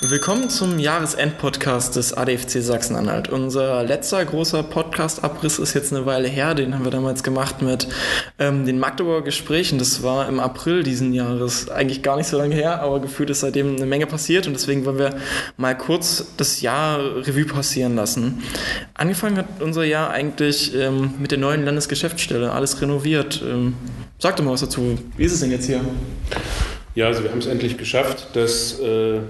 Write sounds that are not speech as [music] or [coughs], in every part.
Willkommen zum Jahresend-Podcast des ADFC Sachsen-Anhalt. Unser letzter großer Podcast-Abriss ist jetzt eine Weile her. Den haben wir damals gemacht mit ähm, den Magdeburger Gesprächen. Das war im April diesen Jahres. Eigentlich gar nicht so lange her, aber gefühlt ist seitdem eine Menge passiert und deswegen wollen wir mal kurz das Jahr Revue passieren lassen. Angefangen hat unser Jahr eigentlich ähm, mit der neuen Landesgeschäftsstelle. Alles renoviert. Ähm, sag doch mal was dazu. Wie ist es denn jetzt hier? Ja, also wir haben es endlich geschafft, dass äh,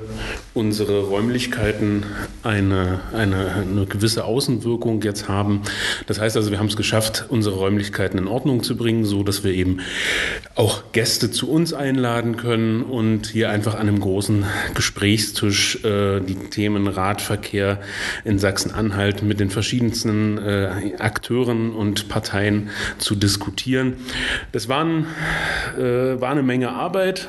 unsere Räumlichkeiten eine, eine, eine gewisse Außenwirkung jetzt haben. Das heißt also, wir haben es geschafft, unsere Räumlichkeiten in Ordnung zu bringen, so dass wir eben auch Gäste zu uns einladen können und hier einfach an einem großen Gesprächstisch äh, die Themen Radverkehr in Sachsen-Anhalt mit den verschiedensten äh, Akteuren und Parteien zu diskutieren. Das waren, äh, war eine Menge Arbeit.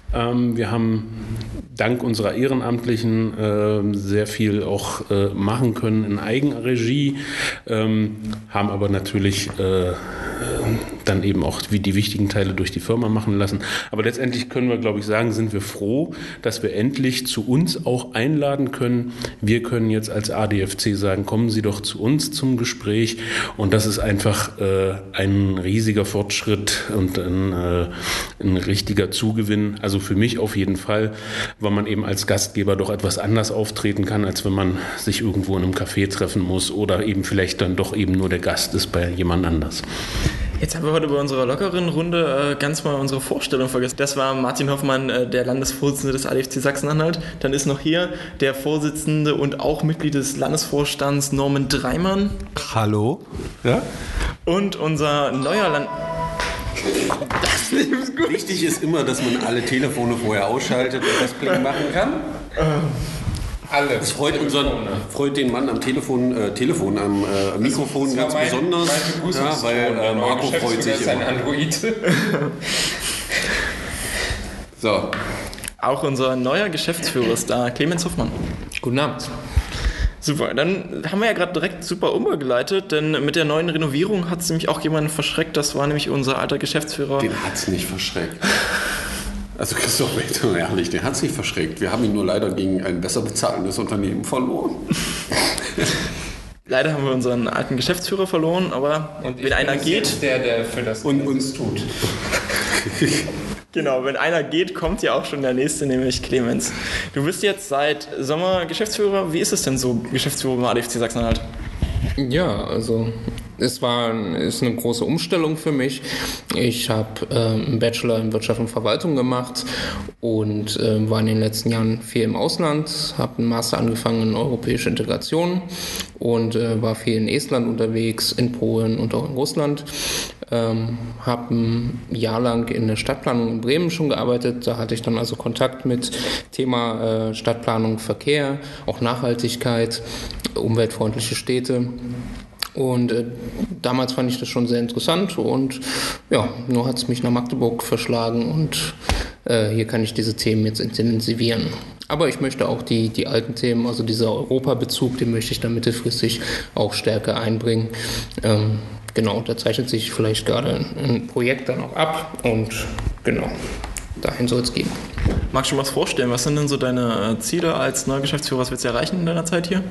wir haben dank unserer Ehrenamtlichen äh, sehr viel auch äh, machen können in Eigenregie, ähm, haben aber natürlich äh, dann eben auch wie die wichtigen Teile durch die Firma machen lassen. Aber letztendlich können wir, glaube ich, sagen, sind wir froh, dass wir endlich zu uns auch einladen können. Wir können jetzt als ADFC sagen, kommen Sie doch zu uns zum Gespräch. Und das ist einfach äh, ein riesiger Fortschritt und ein, äh, ein richtiger Zugewinn. Also für mich auf jeden Fall, weil man eben als Gastgeber doch etwas anders auftreten kann, als wenn man sich irgendwo in einem Café treffen muss oder eben vielleicht dann doch eben nur der Gast ist bei jemand anders. Jetzt haben wir heute bei unserer lockeren Runde äh, ganz mal unsere Vorstellung vergessen. Das war Martin Hoffmann, äh, der Landesvorsitzende des ADFC Sachsen-Anhalt. Dann ist noch hier der Vorsitzende und auch Mitglied des Landesvorstands Norman Dreimann. Hallo. Ja? Und unser neuer Land... Das ist gut. Wichtig ist immer, dass man alle Telefone vorher ausschaltet und das Pling machen kann. Ähm. Alle. Das freut, unseren, freut den Mann am Telefon, äh, Telefon am äh, Mikrofon ganz mein, besonders. Ja, weil äh, Marco freut sich. Ist ein Android. so. Auch unser neuer Geschäftsführer ist da, Clemens Hoffmann. Guten Abend. Super, dann haben wir ja gerade direkt super umgeleitet, denn mit der neuen Renovierung hat es nämlich auch jemanden verschreckt. Das war nämlich unser alter Geschäftsführer. Den hat es nicht verschreckt. Also Christoph Welter, ehrlich, der hat sich verschreckt. Wir haben ihn nur leider gegen ein besser bezahlendes Unternehmen verloren. [laughs] Leider haben wir unseren alten Geschäftsführer verloren, aber und wenn einer geht. der, der für das und, uns tut. [laughs] Genau, wenn einer geht, kommt ja auch schon der nächste, nämlich Clemens. Du bist jetzt seit Sommer Geschäftsführer. Wie ist es denn so, Geschäftsführer beim ADFC Sachsen-Anhalt? Ja, also es war ist eine große Umstellung für mich. Ich habe äh, einen Bachelor in Wirtschaft und Verwaltung gemacht und äh, war in den letzten Jahren viel im Ausland, habe einen Master angefangen in europäische Integration und äh, war viel in Estland unterwegs, in Polen und auch in Russland. Ähm, habe ein Jahr lang in der Stadtplanung in Bremen schon gearbeitet. Da hatte ich dann also Kontakt mit Thema äh, Stadtplanung, Verkehr, auch Nachhaltigkeit, umweltfreundliche Städte. Und äh, damals fand ich das schon sehr interessant und ja, nur hat es mich nach Magdeburg verschlagen und äh, hier kann ich diese Themen jetzt intensivieren. Aber ich möchte auch die, die alten Themen, also dieser Europabezug, den möchte ich dann mittelfristig auch stärker einbringen. Ähm, genau, da zeichnet sich vielleicht gerade ein Projekt dann auch ab und genau, dahin soll es gehen. Magst du dir was vorstellen? Was sind denn so deine äh, Ziele als neuer Geschäftsführer? Was willst du erreichen in deiner Zeit hier?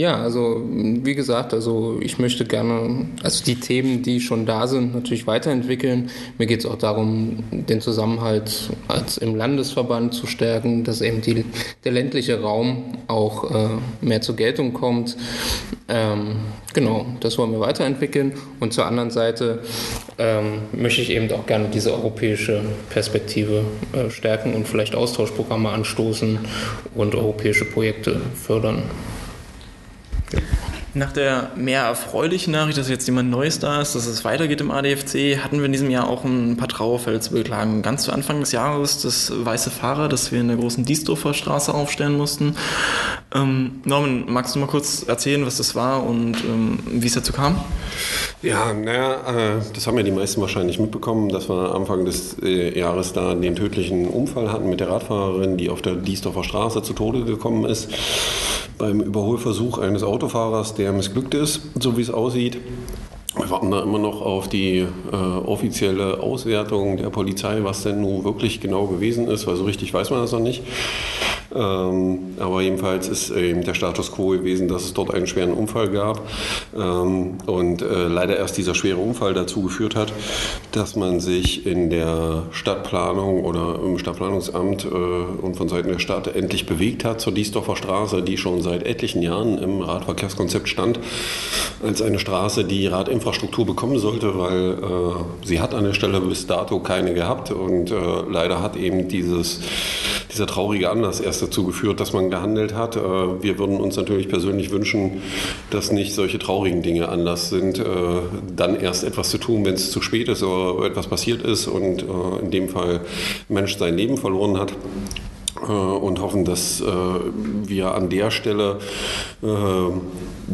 Ja, also wie gesagt, also ich möchte gerne, also die Themen, die schon da sind, natürlich weiterentwickeln. Mir geht es auch darum, den Zusammenhalt als im Landesverband zu stärken, dass eben die, der ländliche Raum auch äh, mehr zur Geltung kommt. Ähm, genau, das wollen wir weiterentwickeln. Und zur anderen Seite ähm, möchte ich eben auch gerne diese europäische Perspektive äh, stärken und vielleicht Austauschprogramme anstoßen und europäische Projekte fördern. Nach der mehr erfreulichen Nachricht, dass jetzt jemand Neues da ist, dass es weitergeht im ADFC, hatten wir in diesem Jahr auch ein paar Trauerfälle zu beklagen. Ganz zu Anfang des Jahres das weiße Fahrer, das wir in der großen Diesdorfer Straße aufstellen mussten. Ähm, Norman, magst du mal kurz erzählen, was das war und ähm, wie es dazu kam? Ja, naja, äh, das haben ja die meisten wahrscheinlich mitbekommen, dass wir Anfang des äh, Jahres da den tödlichen Unfall hatten mit der Radfahrerin, die auf der Diesdorfer Straße zu Tode gekommen ist beim Überholversuch eines Autofahrers, der missglückt ist, so wie es aussieht. Wir warten da immer noch auf die äh, offizielle Auswertung der Polizei, was denn nun wirklich genau gewesen ist, weil so richtig weiß man das noch nicht. Ähm, aber jedenfalls ist eben der Status quo gewesen, dass es dort einen schweren Unfall gab. Ähm, und äh, leider erst dieser schwere Unfall dazu geführt hat, dass man sich in der Stadtplanung oder im Stadtplanungsamt äh, und von Seiten der Stadt endlich bewegt hat zur Diesdorfer Straße, die schon seit etlichen Jahren im Radverkehrskonzept stand, als eine Straße, die Radinfrastruktur bekommen sollte, weil äh, sie hat an der Stelle bis dato keine gehabt. Und äh, leider hat eben dieses, dieser traurige Anlass erst dazu geführt, dass man gehandelt hat. Äh, wir würden uns natürlich persönlich wünschen, dass nicht solche traurigen Dinge Anlass sind, äh, dann erst etwas zu tun, wenn es zu spät ist oder etwas passiert ist und äh, in dem Fall ein Mensch sein Leben verloren hat und hoffen, dass wir an der Stelle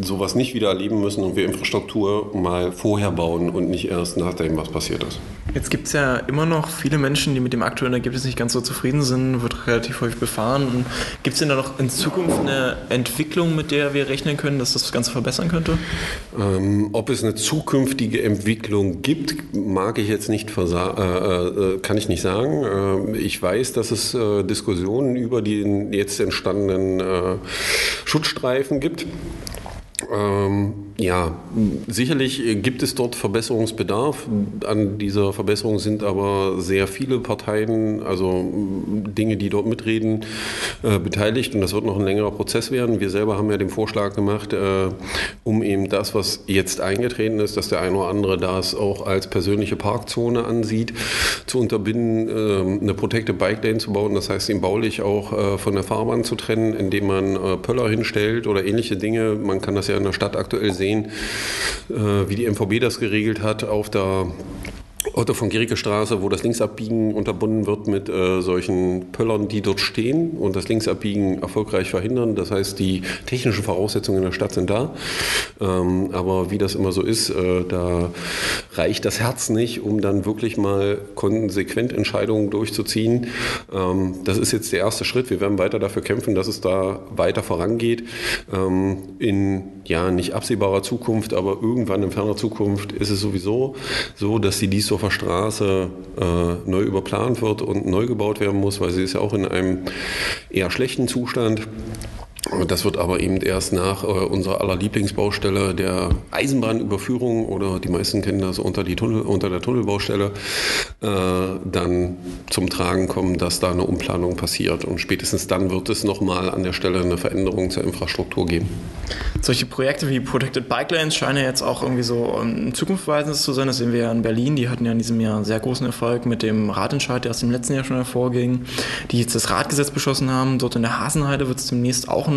sowas nicht wieder erleben müssen und wir Infrastruktur mal vorher bauen und nicht erst nachdem, was passiert ist. Jetzt gibt es ja immer noch viele Menschen, die mit dem aktuellen Ergebnis nicht ganz so zufrieden sind, wird relativ häufig befahren. Gibt es denn da noch in Zukunft eine Entwicklung, mit der wir rechnen können, dass das Ganze verbessern könnte? Ähm, ob es eine zukünftige Entwicklung gibt, mag ich jetzt nicht äh, äh, kann ich nicht sagen. Äh, ich weiß, dass es äh, Diskussionen über die jetzt entstandenen äh, Schutzstreifen gibt. Ähm, ja, sicherlich gibt es dort Verbesserungsbedarf. An dieser Verbesserung sind aber sehr viele Parteien, also Dinge, die dort mitreden, äh, beteiligt und das wird noch ein längerer Prozess werden. Wir selber haben ja den Vorschlag gemacht, äh, um eben das, was jetzt eingetreten ist, dass der eine oder andere das auch als persönliche Parkzone ansieht, zu unterbinden, äh, eine Protected Bike Lane zu bauen. Das heißt, ihn baulich auch äh, von der Fahrbahn zu trennen, indem man Pöller hinstellt oder ähnliche Dinge. Man kann das ja in der Stadt aktuell sehen sehen, äh, wie die MVB das geregelt hat auf der Otto von Gericke Straße, wo das Linksabbiegen unterbunden wird mit äh, solchen Pöllern, die dort stehen und das Linksabbiegen erfolgreich verhindern. Das heißt, die technischen Voraussetzungen in der Stadt sind da. Ähm, aber wie das immer so ist, äh, da reicht das Herz nicht, um dann wirklich mal konsequent Entscheidungen durchzuziehen. Ähm, das ist jetzt der erste Schritt. Wir werden weiter dafür kämpfen, dass es da weiter vorangeht. Ähm, in ja nicht absehbarer Zukunft, aber irgendwann in ferner Zukunft ist es sowieso so, dass die dies so Düsseldorfer Straße äh, neu überplant wird und neu gebaut werden muss, weil sie ist ja auch in einem eher schlechten Zustand. Das wird aber eben erst nach äh, unserer aller Lieblingsbaustelle der Eisenbahnüberführung oder die meisten kennen das unter, die Tunnel, unter der Tunnelbaustelle äh, dann zum Tragen kommen, dass da eine Umplanung passiert. Und spätestens dann wird es nochmal an der Stelle eine Veränderung zur Infrastruktur geben. Solche Projekte wie Protected Bike Lanes scheinen jetzt auch irgendwie so um, zukunftsweisend zu sein. Das sehen wir ja in Berlin. Die hatten ja in diesem Jahr einen sehr großen Erfolg mit dem Radentscheid, der aus dem letzten Jahr schon hervorging, die jetzt das Radgesetz beschlossen haben. Dort in der Hasenheide wird es demnächst auch ein,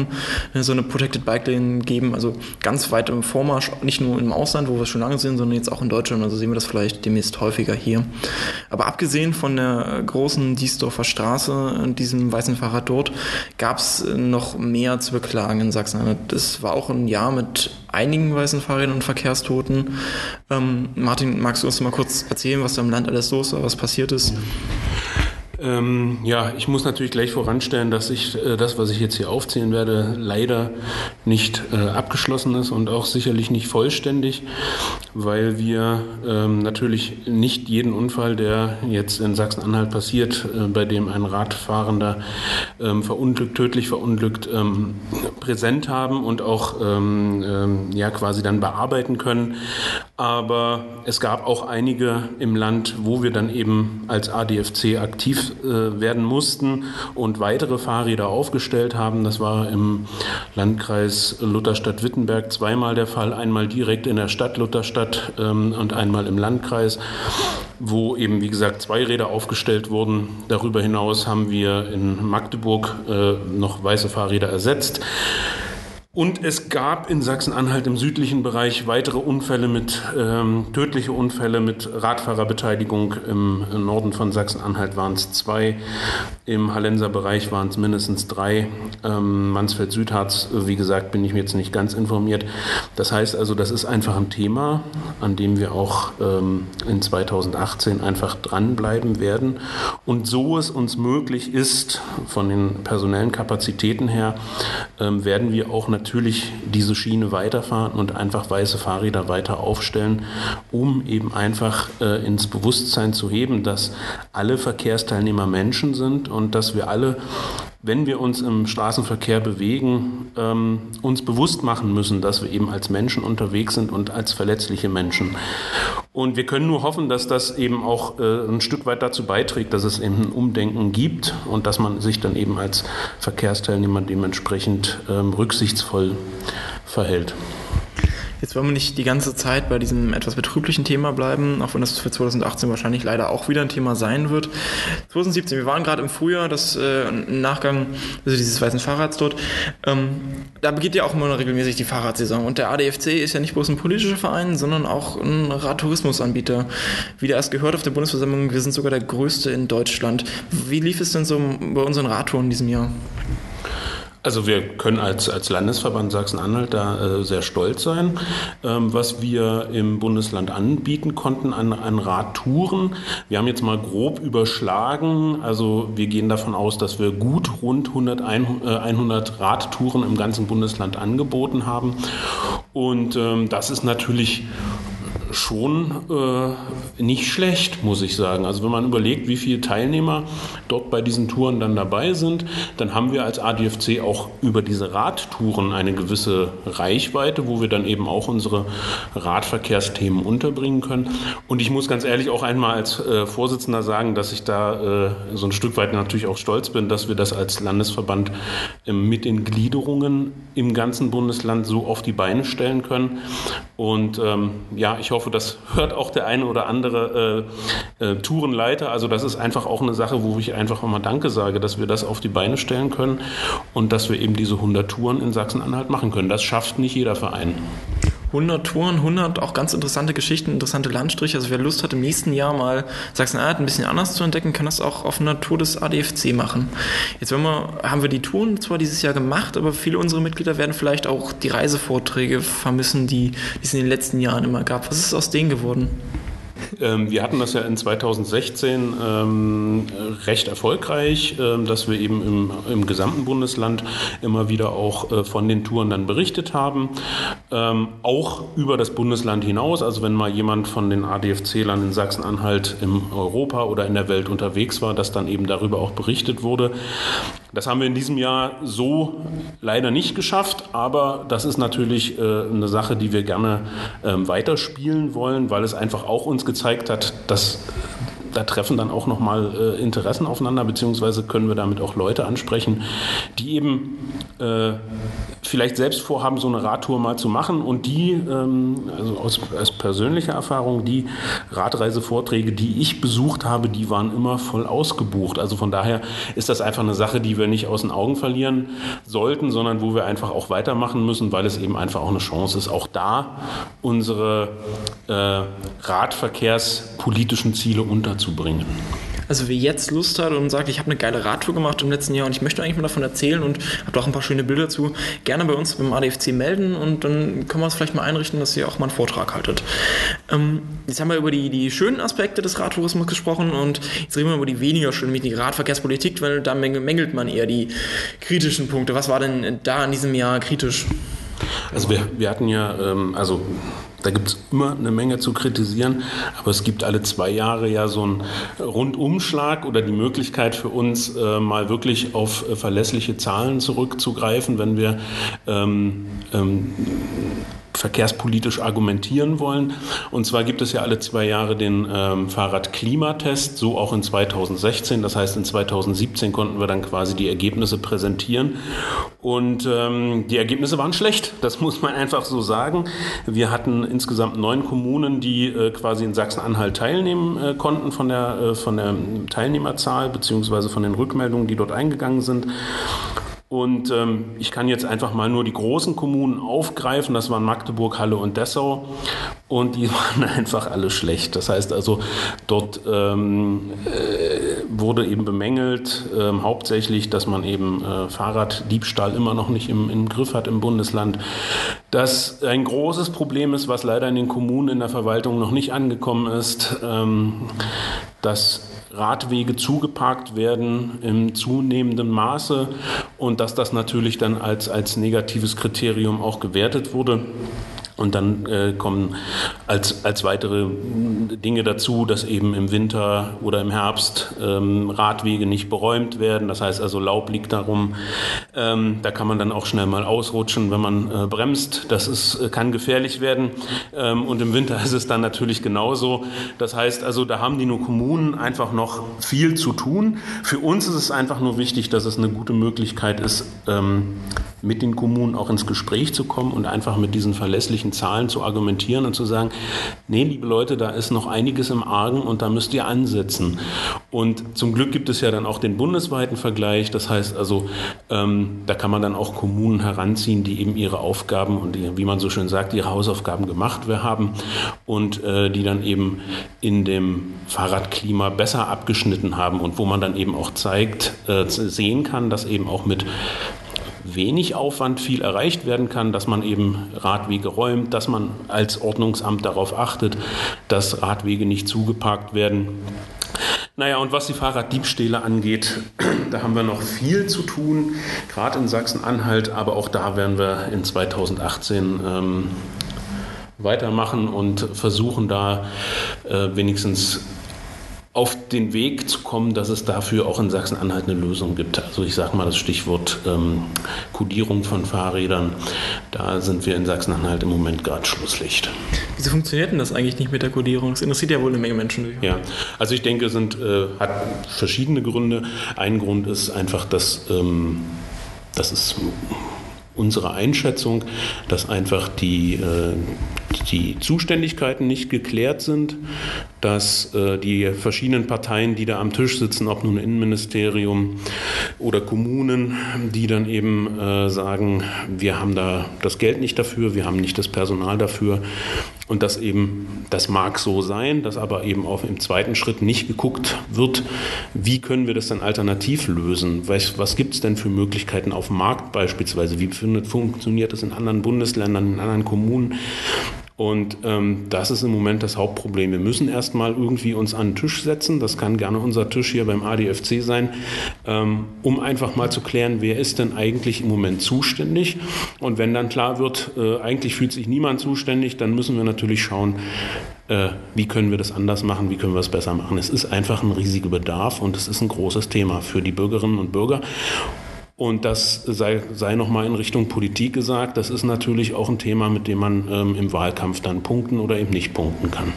so eine Protected Bike Lane geben. Also ganz weit im Vormarsch, nicht nur im Ausland, wo wir schon lange sind, sondern jetzt auch in Deutschland. Also sehen wir das vielleicht demnächst häufiger hier. Aber abgesehen von der großen Diesdorfer Straße und diesem weißen Fahrrad dort, gab es noch mehr zu beklagen in Sachsen. Das war auch ein Jahr mit einigen weißen Fahrrädern und Verkehrstoten. Ähm, Martin, magst du uns mal kurz erzählen, was da im Land alles los war, was passiert ist? Ähm, ja, ich muss natürlich gleich voranstellen, dass ich äh, das, was ich jetzt hier aufzählen werde, leider nicht äh, abgeschlossen ist und auch sicherlich nicht vollständig, weil wir ähm, natürlich nicht jeden Unfall, der jetzt in Sachsen-Anhalt passiert, äh, bei dem ein Radfahrender ähm, verunglückt, tödlich verunglückt, ähm, präsent haben und auch ähm, ähm, ja quasi dann bearbeiten können. Aber es gab auch einige im Land, wo wir dann eben als ADFC aktiv äh, werden mussten und weitere Fahrräder aufgestellt haben. Das war im Landkreis Lutherstadt-Wittenberg zweimal der Fall, einmal direkt in der Stadt Lutherstadt ähm, und einmal im Landkreis, wo eben, wie gesagt, zwei Räder aufgestellt wurden. Darüber hinaus haben wir in Magdeburg äh, noch weiße Fahrräder ersetzt. Und es gab in Sachsen-Anhalt im südlichen Bereich weitere Unfälle mit, ähm, tödliche Unfälle mit Radfahrerbeteiligung. Im Norden von Sachsen-Anhalt waren es zwei, im Hallenser Bereich waren es mindestens drei. Ähm, Mansfeld-Südharz, wie gesagt, bin ich mir jetzt nicht ganz informiert. Das heißt also, das ist einfach ein Thema, an dem wir auch ähm, in 2018 einfach dranbleiben werden. Und so es uns möglich ist, von den personellen Kapazitäten her, ähm, werden wir auch natürlich natürlich diese Schiene weiterfahren und einfach weiße Fahrräder weiter aufstellen, um eben einfach äh, ins Bewusstsein zu heben, dass alle Verkehrsteilnehmer Menschen sind und dass wir alle wenn wir uns im Straßenverkehr bewegen, ähm, uns bewusst machen müssen, dass wir eben als Menschen unterwegs sind und als verletzliche Menschen. Und wir können nur hoffen, dass das eben auch äh, ein Stück weit dazu beiträgt, dass es eben ein Umdenken gibt und dass man sich dann eben als Verkehrsteilnehmer dementsprechend ähm, rücksichtsvoll verhält. Jetzt wollen wir nicht die ganze Zeit bei diesem etwas betrüblichen Thema bleiben, auch wenn das für 2018 wahrscheinlich leider auch wieder ein Thema sein wird. 2017, wir waren gerade im Frühjahr, das äh, Nachgang also dieses weißen Fahrrads dort. Ähm, da beginnt ja auch immer regelmäßig die Fahrradsaison. Und der ADFC ist ja nicht bloß ein politischer Verein, sondern auch ein Radtourismusanbieter. Wie der erst gehört auf der Bundesversammlung, wir sind sogar der größte in Deutschland. Wie lief es denn so bei unseren Radtouren in diesem Jahr? Also wir können als, als Landesverband Sachsen-Anhalt da äh, sehr stolz sein, ähm, was wir im Bundesland anbieten konnten an, an Radtouren. Wir haben jetzt mal grob überschlagen, also wir gehen davon aus, dass wir gut rund 100, 100 Radtouren im ganzen Bundesland angeboten haben. Und ähm, das ist natürlich schon äh, nicht schlecht, muss ich sagen. Also wenn man überlegt, wie viele Teilnehmer dort bei diesen Touren dann dabei sind, dann haben wir als ADFC auch über diese Radtouren eine gewisse Reichweite, wo wir dann eben auch unsere Radverkehrsthemen unterbringen können. Und ich muss ganz ehrlich auch einmal als äh, Vorsitzender sagen, dass ich da äh, so ein Stück weit natürlich auch stolz bin, dass wir das als Landesverband äh, mit den Gliederungen im ganzen Bundesland so auf die Beine stellen können. Und ähm, ja, ich hoffe, hoffe, das hört auch der eine oder andere äh, äh, Tourenleiter. Also das ist einfach auch eine Sache, wo ich einfach mal Danke sage, dass wir das auf die Beine stellen können und dass wir eben diese 100 Touren in Sachsen-Anhalt machen können. Das schafft nicht jeder Verein. 100 Touren, 100 auch ganz interessante Geschichten, interessante Landstriche. Also wer Lust hat, im nächsten Jahr mal Sachsen-Anhalt ein bisschen anders zu entdecken, kann das auch auf einer Tour des ADFC machen. Jetzt wir, haben wir die Touren zwar dieses Jahr gemacht, aber viele unserer Mitglieder werden vielleicht auch die Reisevorträge vermissen, die, die es in den letzten Jahren immer gab. Was ist aus denen geworden? Ähm, wir hatten das ja in 2016 ähm, recht erfolgreich, ähm, dass wir eben im, im, gesamten Bundesland immer wieder auch äh, von den Touren dann berichtet haben. Ähm, auch über das Bundesland hinaus, also wenn mal jemand von den ADFC-Lern in Sachsen-Anhalt im Europa oder in der Welt unterwegs war, dass dann eben darüber auch berichtet wurde. Das haben wir in diesem Jahr so leider nicht geschafft, aber das ist natürlich äh, eine Sache, die wir gerne ähm, weiterspielen wollen, weil es einfach auch uns gezeigt hat, dass da treffen dann auch nochmal äh, Interessen aufeinander, beziehungsweise können wir damit auch Leute ansprechen, die eben äh, vielleicht selbst vorhaben, so eine Radtour mal zu machen und die, ähm, also aus, aus persönlicher Erfahrung, die Radreisevorträge, die ich besucht habe, die waren immer voll ausgebucht. Also von daher ist das einfach eine Sache, die wir nicht aus den Augen verlieren sollten, sondern wo wir einfach auch weitermachen müssen, weil es eben einfach auch eine Chance ist, auch da unsere äh, radverkehrspolitischen Ziele unterzubringen. Also wer jetzt Lust hat und sagt, ich habe eine geile Radtour gemacht im letzten Jahr und ich möchte eigentlich mal davon erzählen und habe auch ein paar schöne Bilder zu, gerne bei uns beim ADFC melden und dann können wir es vielleicht mal einrichten, dass ihr auch mal einen Vortrag haltet. Ähm, jetzt haben wir über die, die schönen Aspekte des Radtourismus gesprochen und jetzt reden wir über die weniger schönen, wie die Radverkehrspolitik, weil da mängelt man eher die kritischen Punkte. Was war denn da in diesem Jahr kritisch? Also wir, wir hatten ja, ähm, also da gibt es immer eine Menge zu kritisieren, aber es gibt alle zwei Jahre ja so einen Rundumschlag oder die Möglichkeit für uns äh, mal wirklich auf äh, verlässliche Zahlen zurückzugreifen, wenn wir ähm, ähm, verkehrspolitisch argumentieren wollen. Und zwar gibt es ja alle zwei Jahre den ähm, Fahrradklimatest, so auch in 2016. Das heißt, in 2017 konnten wir dann quasi die Ergebnisse präsentieren. Und ähm, die Ergebnisse waren schlecht, das muss man einfach so sagen. Wir hatten insgesamt neun Kommunen, die äh, quasi in Sachsen-Anhalt teilnehmen äh, konnten von der, äh, von der Teilnehmerzahl beziehungsweise von den Rückmeldungen, die dort eingegangen sind. Und ähm, ich kann jetzt einfach mal nur die großen Kommunen aufgreifen. Das waren Magdeburg, Halle und Dessau. Und die [laughs] waren einfach alle schlecht. Das heißt also, dort ähm, äh, wurde eben bemängelt, äh, hauptsächlich, dass man eben äh, Fahrraddiebstahl immer noch nicht im, im Griff hat im Bundesland. Das ein großes Problem ist, was leider in den Kommunen in der Verwaltung noch nicht angekommen ist, ähm, dass Radwege zugeparkt werden im zunehmenden Maße und dass das natürlich dann als, als negatives Kriterium auch gewertet wurde. Und dann äh, kommen als, als weitere Dinge dazu, dass eben im Winter oder im Herbst ähm, Radwege nicht beräumt werden. Das heißt also, Laub liegt darum. Ähm, da kann man dann auch schnell mal ausrutschen, wenn man äh, bremst. Das ist, äh, kann gefährlich werden. Ähm, und im Winter [laughs] ist es dann natürlich genauso. Das heißt also, da haben die nur Kommunen einfach noch viel zu tun. Für uns ist es einfach nur wichtig, dass es eine gute Möglichkeit ist, ähm, mit den Kommunen auch ins Gespräch zu kommen und einfach mit diesen verlässlichen Zahlen zu argumentieren und zu sagen, nee, liebe Leute, da ist noch einiges im Argen und da müsst ihr ansetzen. Und zum Glück gibt es ja dann auch den bundesweiten Vergleich. Das heißt also, ähm, da kann man dann auch Kommunen heranziehen, die eben ihre Aufgaben und die, wie man so schön sagt, ihre Hausaufgaben gemacht haben und äh, die dann eben in dem Fahrradklima besser abgeschnitten haben und wo man dann eben auch zeigt, äh, sehen kann, dass eben auch mit wenig Aufwand viel erreicht werden kann, dass man eben Radwege räumt, dass man als Ordnungsamt darauf achtet, dass Radwege nicht zugeparkt werden. Naja, und was die Fahrraddiebstähle angeht, [clears throat] da haben wir noch viel zu tun, gerade in Sachsen-Anhalt, aber auch da werden wir in 2018 ähm, weitermachen und versuchen da äh, wenigstens auf den Weg zu kommen, dass es dafür auch in Sachsen-Anhalt eine Lösung gibt. Also ich sage mal das Stichwort ähm, Kodierung von Fahrrädern. Da sind wir in Sachsen-Anhalt im Moment gerade Schlusslicht. Wieso funktioniert denn das eigentlich nicht mit der Kodierung? Es interessiert ja wohl eine Menge Menschen. Ja, also ich denke, es sind, äh, hat verschiedene Gründe. Ein Grund ist einfach, dass ähm, das ist unsere Einschätzung, dass einfach die, äh, die Zuständigkeiten nicht geklärt sind, dass äh, die verschiedenen Parteien, die da am Tisch sitzen, ob nun Innenministerium oder Kommunen, die dann eben äh, sagen, wir haben da das Geld nicht dafür, wir haben nicht das Personal dafür und dass eben, das mag so sein, dass aber eben auch im zweiten Schritt nicht geguckt wird, wie können wir das dann alternativ lösen? Was, was gibt es denn für Möglichkeiten auf dem Markt beispielsweise? Wie funktioniert das in anderen Bundesländern, in anderen Kommunen? Und ähm, das ist im Moment das Hauptproblem. Wir müssen erstmal irgendwie uns an den Tisch setzen. Das kann gerne unser Tisch hier beim ADFC sein, ähm, um einfach mal zu klären, wer ist denn eigentlich im Moment zuständig. Und wenn dann klar wird, äh, eigentlich fühlt sich niemand zuständig, dann müssen wir natürlich schauen, äh, wie können wir das anders machen, wie können wir es besser machen. Es ist einfach ein riesiger Bedarf und es ist ein großes Thema für die Bürgerinnen und Bürger. Und das sei, sei nochmal in Richtung Politik gesagt, das ist natürlich auch ein Thema, mit dem man ähm, im Wahlkampf dann punkten oder eben nicht punkten kann.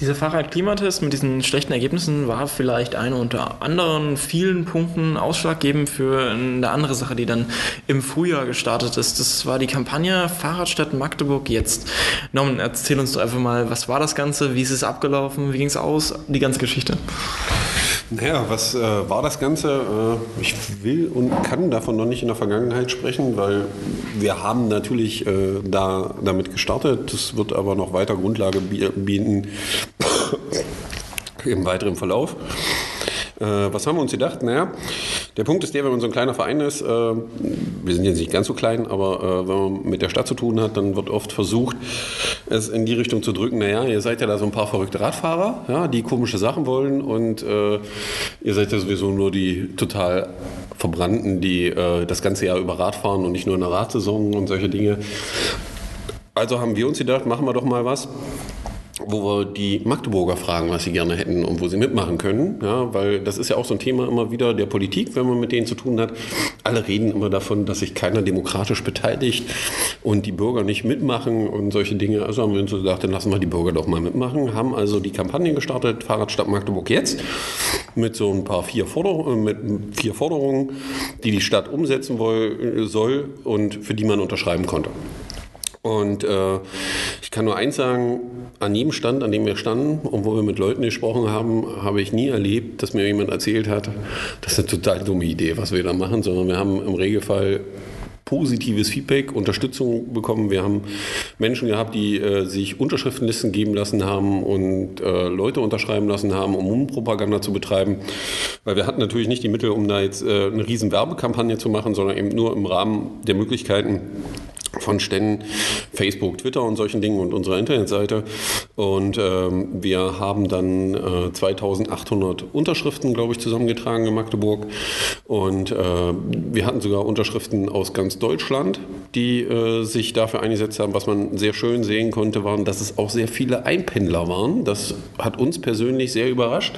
Dieser Fahrradklimatest mit diesen schlechten Ergebnissen war vielleicht eine unter anderen vielen Punkten ausschlaggebend für eine andere Sache, die dann im Frühjahr gestartet ist. Das war die Kampagne Fahrradstadt Magdeburg jetzt. Norman, erzähl uns doch einfach mal, was war das Ganze, wie ist es abgelaufen, wie ging es aus, die ganze Geschichte. Naja, was äh, war das Ganze? Äh, ich will und kann davon noch nicht in der Vergangenheit sprechen, weil wir haben natürlich äh, da damit gestartet. Das wird aber noch weiter Grundlage bieten [coughs] im weiteren Verlauf. Äh, was haben wir uns gedacht? Naja, der Punkt ist der, wenn man so ein kleiner Verein ist, äh, wir sind jetzt nicht ganz so klein, aber äh, wenn man mit der Stadt zu tun hat, dann wird oft versucht, es in die Richtung zu drücken, naja, ihr seid ja da so ein paar verrückte Radfahrer, ja, die komische Sachen wollen und äh, ihr seid ja sowieso nur die total Verbrannten, die äh, das ganze Jahr über Rad fahren und nicht nur in der Radsaison und solche Dinge. Also haben wir uns gedacht, machen wir doch mal was wo wir die Magdeburger fragen, was sie gerne hätten und wo sie mitmachen können. Ja, weil das ist ja auch so ein Thema immer wieder der Politik, wenn man mit denen zu tun hat. Alle reden immer davon, dass sich keiner demokratisch beteiligt und die Bürger nicht mitmachen und solche Dinge. Also haben wir uns gedacht, dann lassen wir die Bürger doch mal mitmachen. Haben also die Kampagne gestartet, Fahrradstadt Magdeburg jetzt, mit so ein paar vier, Forder äh, mit vier Forderungen, die die Stadt umsetzen soll und für die man unterschreiben konnte. Und äh, ich kann nur eins sagen, an jedem Stand, an dem wir standen und wo wir mit Leuten gesprochen haben, habe ich nie erlebt, dass mir jemand erzählt hat, das ist eine total dumme Idee, was wir da machen, sondern wir haben im Regelfall positives Feedback, Unterstützung bekommen. Wir haben Menschen gehabt, die äh, sich Unterschriftenlisten geben lassen haben und äh, Leute unterschreiben lassen haben, um Mundpropaganda zu betreiben. Weil wir hatten natürlich nicht die Mittel, um da jetzt äh, eine riesen Werbekampagne zu machen, sondern eben nur im Rahmen der Möglichkeiten von Ständen, Facebook, Twitter und solchen Dingen und unserer Internetseite. Und ähm, wir haben dann äh, 2800 Unterschriften, glaube ich, zusammengetragen in Magdeburg. Und äh, wir hatten sogar Unterschriften aus ganz Deutschland, die äh, sich dafür eingesetzt haben. Was man sehr schön sehen konnte, waren, dass es auch sehr viele Einpendler waren. Das hat uns persönlich sehr überrascht,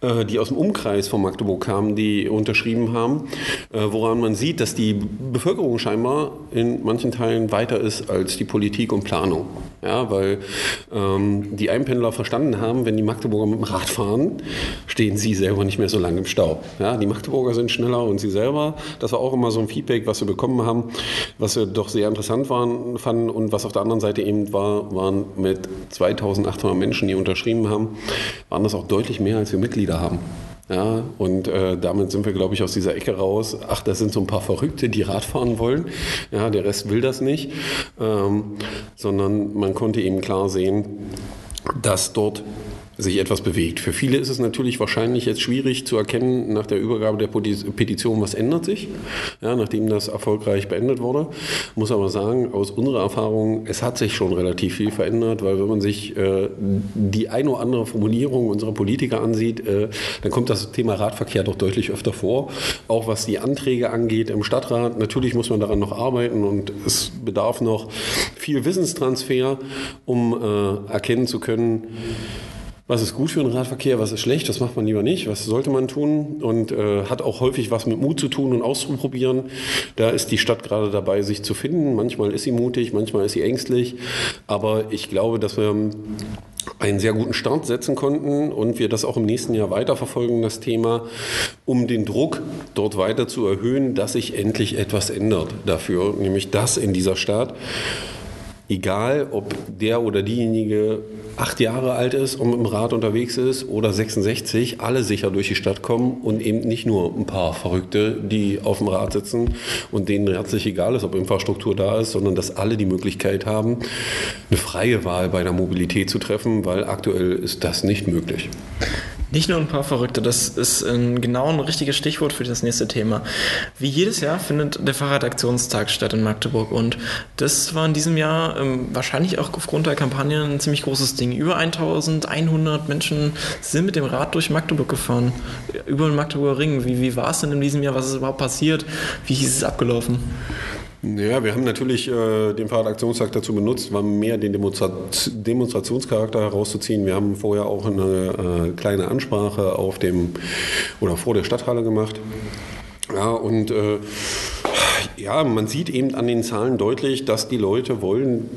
äh, die aus dem Umkreis von Magdeburg kamen, die unterschrieben haben, äh, woran man sieht, dass die Bevölkerung scheinbar in manchen Teilen weiter ist als die Politik und Planung. Ja, weil ähm, die Einpendler verstanden haben, wenn die Magdeburger mit dem Rad fahren, stehen sie selber nicht mehr so lange im Stau. Ja, die Magdeburger sind schneller und sie selber. Das war auch immer so ein Feedback, was wir bekommen haben, was wir doch sehr interessant waren, fanden und was auf der anderen Seite eben war, waren mit 2800 Menschen, die unterschrieben haben, waren das auch deutlich mehr, als wir Mitglieder haben. Ja, und äh, damit sind wir, glaube ich, aus dieser Ecke raus. Ach, das sind so ein paar Verrückte, die Rad fahren wollen. Ja, der Rest will das nicht. Ähm, sondern man konnte eben klar sehen, dass dort sich etwas bewegt. Für viele ist es natürlich wahrscheinlich jetzt schwierig zu erkennen nach der Übergabe der Petition, was ändert sich, ja, nachdem das erfolgreich beendet wurde. Muss aber sagen, aus unserer Erfahrung, es hat sich schon relativ viel verändert, weil wenn man sich äh, die eine oder andere Formulierung unserer Politiker ansieht, äh, dann kommt das Thema Radverkehr doch deutlich öfter vor. Auch was die Anträge angeht im Stadtrat. Natürlich muss man daran noch arbeiten und es bedarf noch viel Wissenstransfer, um äh, erkennen zu können, was ist gut für den Radverkehr, was ist schlecht, was macht man lieber nicht, was sollte man tun und äh, hat auch häufig was mit Mut zu tun und auszuprobieren. Da ist die Stadt gerade dabei, sich zu finden. Manchmal ist sie mutig, manchmal ist sie ängstlich, aber ich glaube, dass wir einen sehr guten Start setzen konnten und wir das auch im nächsten Jahr weiterverfolgen, das Thema, um den Druck dort weiter zu erhöhen, dass sich endlich etwas ändert dafür, nämlich das in dieser Stadt egal ob der oder diejenige acht Jahre alt ist und mit dem Rad unterwegs ist oder 66, alle sicher durch die Stadt kommen und eben nicht nur ein paar Verrückte, die auf dem Rad sitzen und denen herzlich egal ist, ob Infrastruktur da ist, sondern dass alle die Möglichkeit haben, eine freie Wahl bei der Mobilität zu treffen, weil aktuell ist das nicht möglich. Nicht nur ein paar Verrückte, das ist ein, genau ein richtiges Stichwort für das nächste Thema. Wie jedes Jahr findet der Fahrradaktionstag statt in Magdeburg und das war in diesem Jahr ähm, wahrscheinlich auch aufgrund der Kampagne ein ziemlich großes Ding. Über 1100 Menschen sind mit dem Rad durch Magdeburg gefahren, über den Magdeburger Ring. Wie, wie war es denn in diesem Jahr? Was ist überhaupt passiert? Wie ist es abgelaufen? Ja, wir haben natürlich äh, den Fahrradaktionstag dazu benutzt, war mehr den Demonstra Demonstrationscharakter herauszuziehen. Wir haben vorher auch eine äh, kleine Ansprache auf dem oder vor der Stadthalle gemacht. Ja, und äh, ja, man sieht eben an den Zahlen deutlich, dass die Leute wollen,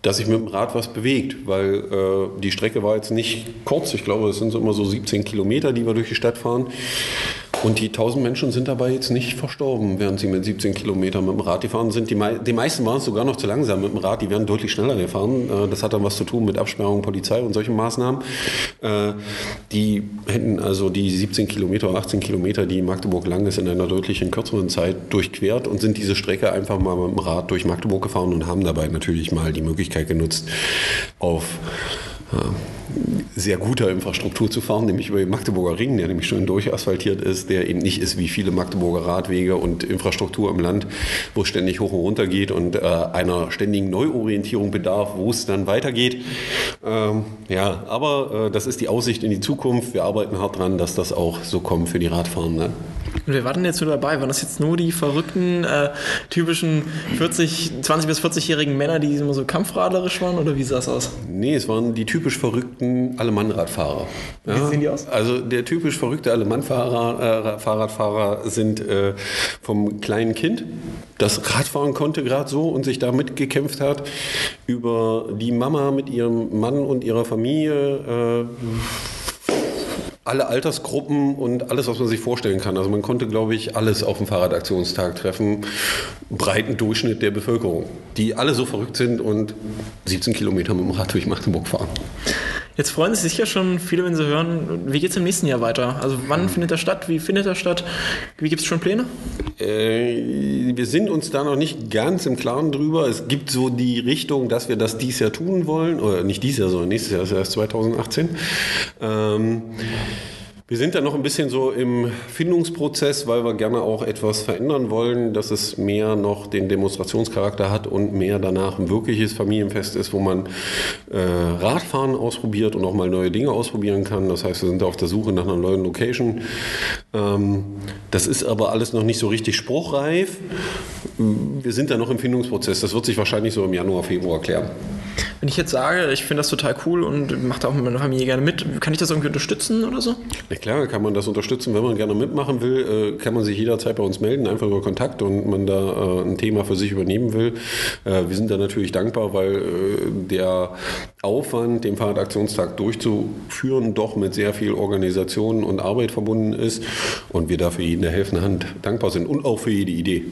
dass sich mit dem Rad was bewegt, weil äh, die Strecke war jetzt nicht kurz. Ich glaube, es sind so immer so 17 Kilometer, die wir durch die Stadt fahren. Und die 1000 Menschen sind dabei jetzt nicht verstorben, während sie mit 17 Kilometern mit dem Rad gefahren sind. Die, die meisten waren sogar noch zu langsam mit dem Rad, die wären deutlich schneller gefahren. Äh, das hat dann was zu tun mit Absperrung, Polizei und solchen Maßnahmen. Äh, die hätten also die 17 Kilometer oder 18 Kilometer, die Magdeburg lang ist, in einer deutlichen kürzeren Zeit durchquert und sind diese Strecke einfach mal mit dem Rad durch Magdeburg gefahren und haben dabei natürlich mal die Möglichkeit genutzt, auf sehr guter Infrastruktur zu fahren, nämlich über den Magdeburger Ring, der nämlich schon durchasphaltiert ist, der eben nicht ist wie viele Magdeburger Radwege und Infrastruktur im Land, wo es ständig hoch und runter geht und äh, einer ständigen Neuorientierung bedarf, wo es dann weitergeht. Ähm, ja, aber äh, das ist die Aussicht in die Zukunft. Wir arbeiten hart dran, dass das auch so kommt für die Radfahrenden. Und wer war denn jetzt nur dabei? Waren das jetzt nur die verrückten, äh, typischen 40, 20- bis 40-jährigen Männer, die immer so kampfradlerisch waren oder wie sah es aus? Nee, es waren die typisch verrückten Allemannradfahrer. Ja? Wie sehen die aus? Also der typisch verrückte Alemannfahrradfahrer äh, sind äh, vom kleinen Kind, das Radfahren konnte gerade so und sich da mitgekämpft hat, über die Mama mit ihrem Mann und ihrer Familie. Äh, alle Altersgruppen und alles, was man sich vorstellen kann. Also man konnte, glaube ich, alles auf dem Fahrradaktionstag treffen. Breiten Durchschnitt der Bevölkerung, die alle so verrückt sind und 17 Kilometer mit dem Rad durch Magdeburg fahren. Jetzt freuen sich sicher schon viele, wenn sie hören, wie geht es im nächsten Jahr weiter? Also wann findet er statt? Wie findet er statt? Wie gibt es schon Pläne? Äh, wir sind uns da noch nicht ganz im Klaren drüber. Es gibt so die Richtung, dass wir das dieses Jahr tun wollen. Oder nicht dieses Jahr, sondern nächstes Jahr, ist erst 2018. Ähm, Wir sind da noch ein bisschen so im Findungsprozess, weil wir gerne auch etwas verändern wollen, dass es mehr noch den Demonstrationscharakter hat und mehr danach ein wirkliches Familienfest ist, wo man äh, Radfahren ausprobiert und auch mal neue Dinge ausprobieren kann. Das heißt, wir sind auf der Suche nach einer neuen Location. Ähm, das ist aber alles noch nicht so richtig spruchreif. Wir sind da noch im Findungsprozess. Das wird sich wahrscheinlich so im Januar, Februar klären. Wenn ich jetzt sage, ich finde das total cool und mache da auch mit meiner Familie gerne mit, kann ich das irgendwie unterstützen oder so? Ja klar, kann man das unterstützen. Wenn man gerne mitmachen will, äh, kann man sich jederzeit bei uns melden, einfach über Kontakt und man da äh, ein Thema für sich übernehmen will. Äh, wir sind da natürlich dankbar, weil der Aufwand, den Fahrradaktionstag durchzuführen, doch mit sehr viel Organisation und Arbeit verbunden ist und wir dafür jeden der helfenden Hand dankbar sind und auch für jede Idee.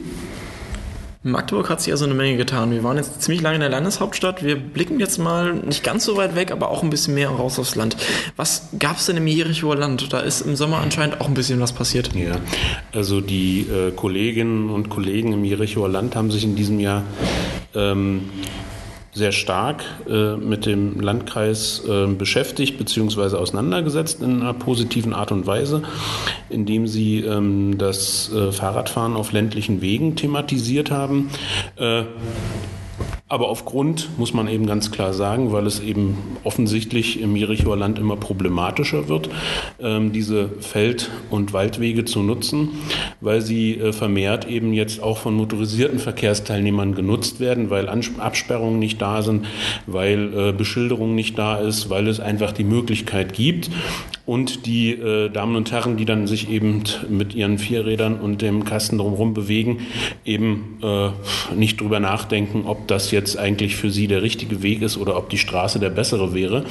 Magdeburg hat sich also eine Menge getan. Wir waren jetzt ziemlich lange in der Landeshauptstadt. Wir blicken jetzt mal nicht ganz so weit weg, aber auch ein bisschen mehr raus aufs Land. Was gab es denn im Jerichoer Land? Da ist im Sommer anscheinend auch ein bisschen was passiert. Ja, also die äh, Kolleginnen und Kollegen im Jerichoer Land haben sich in diesem Jahr ähm, sehr stark äh, mit dem Landkreis äh, beschäftigt bzw. auseinandergesetzt in einer positiven Art und Weise, indem sie ähm, das äh, Fahrradfahren auf ländlichen Wegen thematisiert haben. Aber aufgrund, muss man eben ganz klar sagen, weil es eben offensichtlich im Jerichoer Land immer problematischer wird, ähm, diese Feld- und Waldwege zu nutzen, weil sie äh, vermehrt eben jetzt auch von motorisierten Verkehrsteilnehmern genutzt werden, weil Absperrungen nicht da sind, weil äh, Beschilderung nicht da ist, weil es einfach die Möglichkeit gibt, und die äh, Damen und Herren, die dann sich eben mit ihren Vierrädern und dem Kasten drumherum bewegen, eben nicht drüber nachdenken, ob das jetzt eigentlich für sie der richtige Weg ist oder ob die Straße der bessere wäre.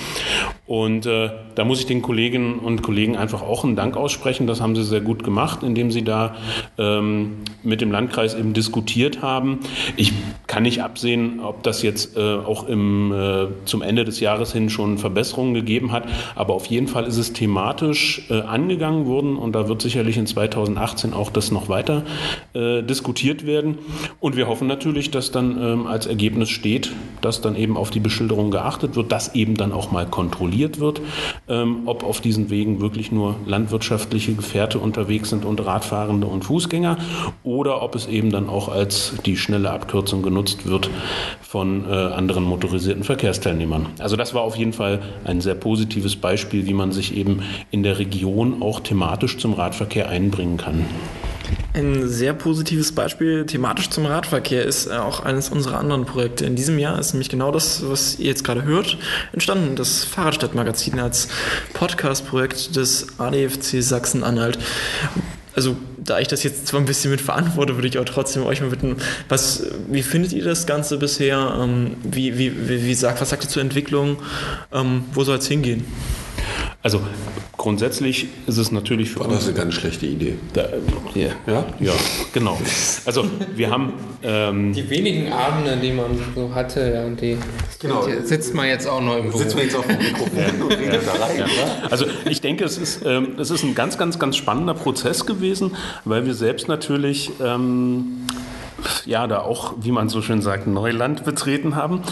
Und äh, da muss ich den Kolleginnen und Kollegen einfach auch einen Dank aussprechen. Das haben sie sehr gut gemacht, indem sie da ähm, mit dem Landkreis eben diskutiert haben. Ich kann nicht absehen, ob das jetzt äh, auch im, äh, zum Ende des Jahres hin schon Verbesserungen gegeben hat. Aber auf jeden Fall ist es thematisch äh, angegangen worden und da wird sicherlich in 2018 auch das noch weiter äh, diskutiert werden. Und wir hoffen natürlich, dass dann ähm, als Ergebnis steht, dass dann eben auf die Beschilderung geachtet wird, dass eben dann auch mal kontrolliert wird, ähm, ob auf diesen Wegen wirklich nur landwirtschaftliche Gefährte unterwegs sind und Radfahrende und Fußgänger oder ob es eben dann auch als die schnelle Abkürzung genutzt wird von äh, anderen motorisierten Verkehrsteilnehmern. Also das war auf jeden Fall ein sehr positives Beispiel, wie man sich eben in der Region auch thematisch zum Radverkehr einbringen kann. Ein sehr positives Beispiel thematisch zum Radverkehr ist äh, auch eines unserer anderen Projekte. In diesem Jahr ist nämlich genau das, was ihr jetzt gerade hört, entstanden. Das Fahrradstadtmagazin als Podcast-Projekt des ADFC Sachsen-Anhalt. Also, da ich das jetzt zwar ein bisschen mit verantworte, würde ich auch trotzdem euch mal bitten, was, wie findet ihr das Ganze bisher? Ähm, wie, wie, wie, wie sagt, was sagt ihr zur Entwicklung? Ähm, wo soll es hingehen? Also grundsätzlich ist es natürlich für War uns. Das eine ganz schlechte Idee. Da, yeah. Ja? Ja, genau. Also wir haben. Ähm, die wenigen Abende, die man so hatte, ja, die genau. sitzt man jetzt auch noch im Büro. Sitzt man jetzt auf dem Mikrofon und redet da rein. Ja. Also ich denke, es ist, ähm, es ist ein ganz, ganz, ganz spannender Prozess gewesen, weil wir selbst natürlich. Ähm, ja, da auch, wie man so schön sagt, Neuland betreten haben.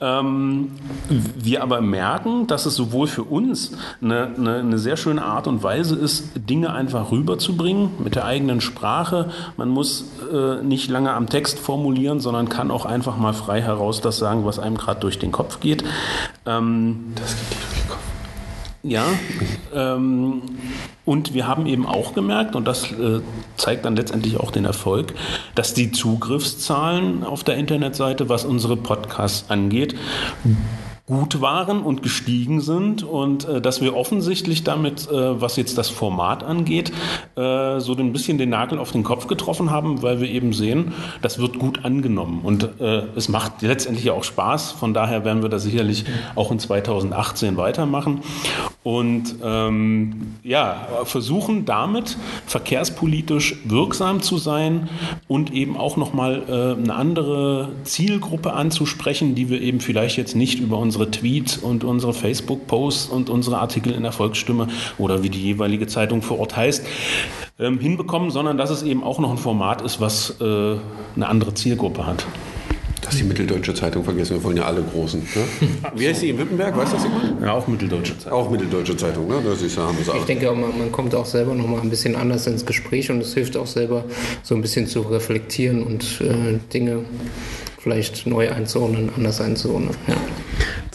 Ähm, wir aber merken, dass es sowohl für uns eine, eine, eine, sehr schöne Art und Weise ist, Dinge einfach rüberzubringen mit der eigenen Sprache. Man muss äh, nicht lange am Text formulieren, sondern kann auch einfach mal frei heraus das sagen, was einem gerade durch den Kopf geht. Ähm, das geht dir durch den Kopf. Ja, ähm, und wir haben eben auch gemerkt, und das äh, zeigt dann letztendlich auch den Erfolg, dass die Zugriffszahlen auf der Internetseite, was unsere Podcasts angeht, gut waren und gestiegen sind und äh, dass wir offensichtlich damit, äh, was jetzt das Format angeht, äh, so ein bisschen den Nagel auf den Kopf getroffen haben, weil wir eben sehen, das wird gut angenommen und äh, es macht letztendlich auch Spaß. Von daher werden wir das sicherlich auch in 2018 weitermachen und ähm, ja, versuchen damit verkehrspolitisch wirksam zu sein und eben auch nochmal äh, eine andere Zielgruppe anzusprechen, die wir eben vielleicht jetzt nicht über unsere unsere Tweets und unsere Facebook-Posts und unsere Artikel in der Volksstimme oder wie die jeweilige Zeitung vor Ort heißt, ähm, hinbekommen, sondern dass es eben auch noch ein Format ist, was äh, eine andere Zielgruppe hat. Das ist die Mitteldeutsche Zeitung vergessen, wir wollen ja alle großen. Ne? [laughs] Wie heißt die in Wittenberg? Weiß das jemand? Ja, auch Mitteldeutsche Zeitung. Auch Mitteldeutsche Zeitung, ne? Das ist, haben ich denke auch, man, man kommt auch selber noch mal ein bisschen anders ins Gespräch und es hilft auch selber so ein bisschen zu reflektieren und äh, Dinge vielleicht neu einzuordnen, anders einzuordnen. Ja.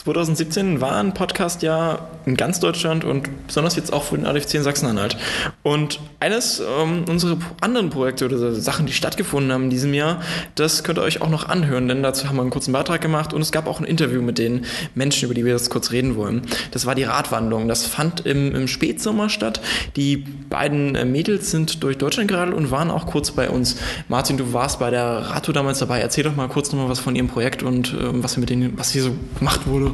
2017 war ein Podcast ja in ganz Deutschland und besonders jetzt auch für den ADFC in Sachsen-Anhalt. Und eines ähm, unserer anderen Projekte oder Sachen, die stattgefunden haben in diesem Jahr, das könnt ihr euch auch noch anhören, denn dazu haben wir einen kurzen Beitrag gemacht und es gab auch ein Interview mit den Menschen, über die wir jetzt kurz reden wollen. Das war die Radwanderung. Das fand im, im Spätsommer statt. Die beiden äh, Mädels sind durch Deutschland geradelt und waren auch kurz bei uns. Martin, du warst bei der Radtour damals dabei. Erzähl doch mal kurz nochmal was von ihrem Projekt und ähm, was, mit denen, was hier so gemacht wurde.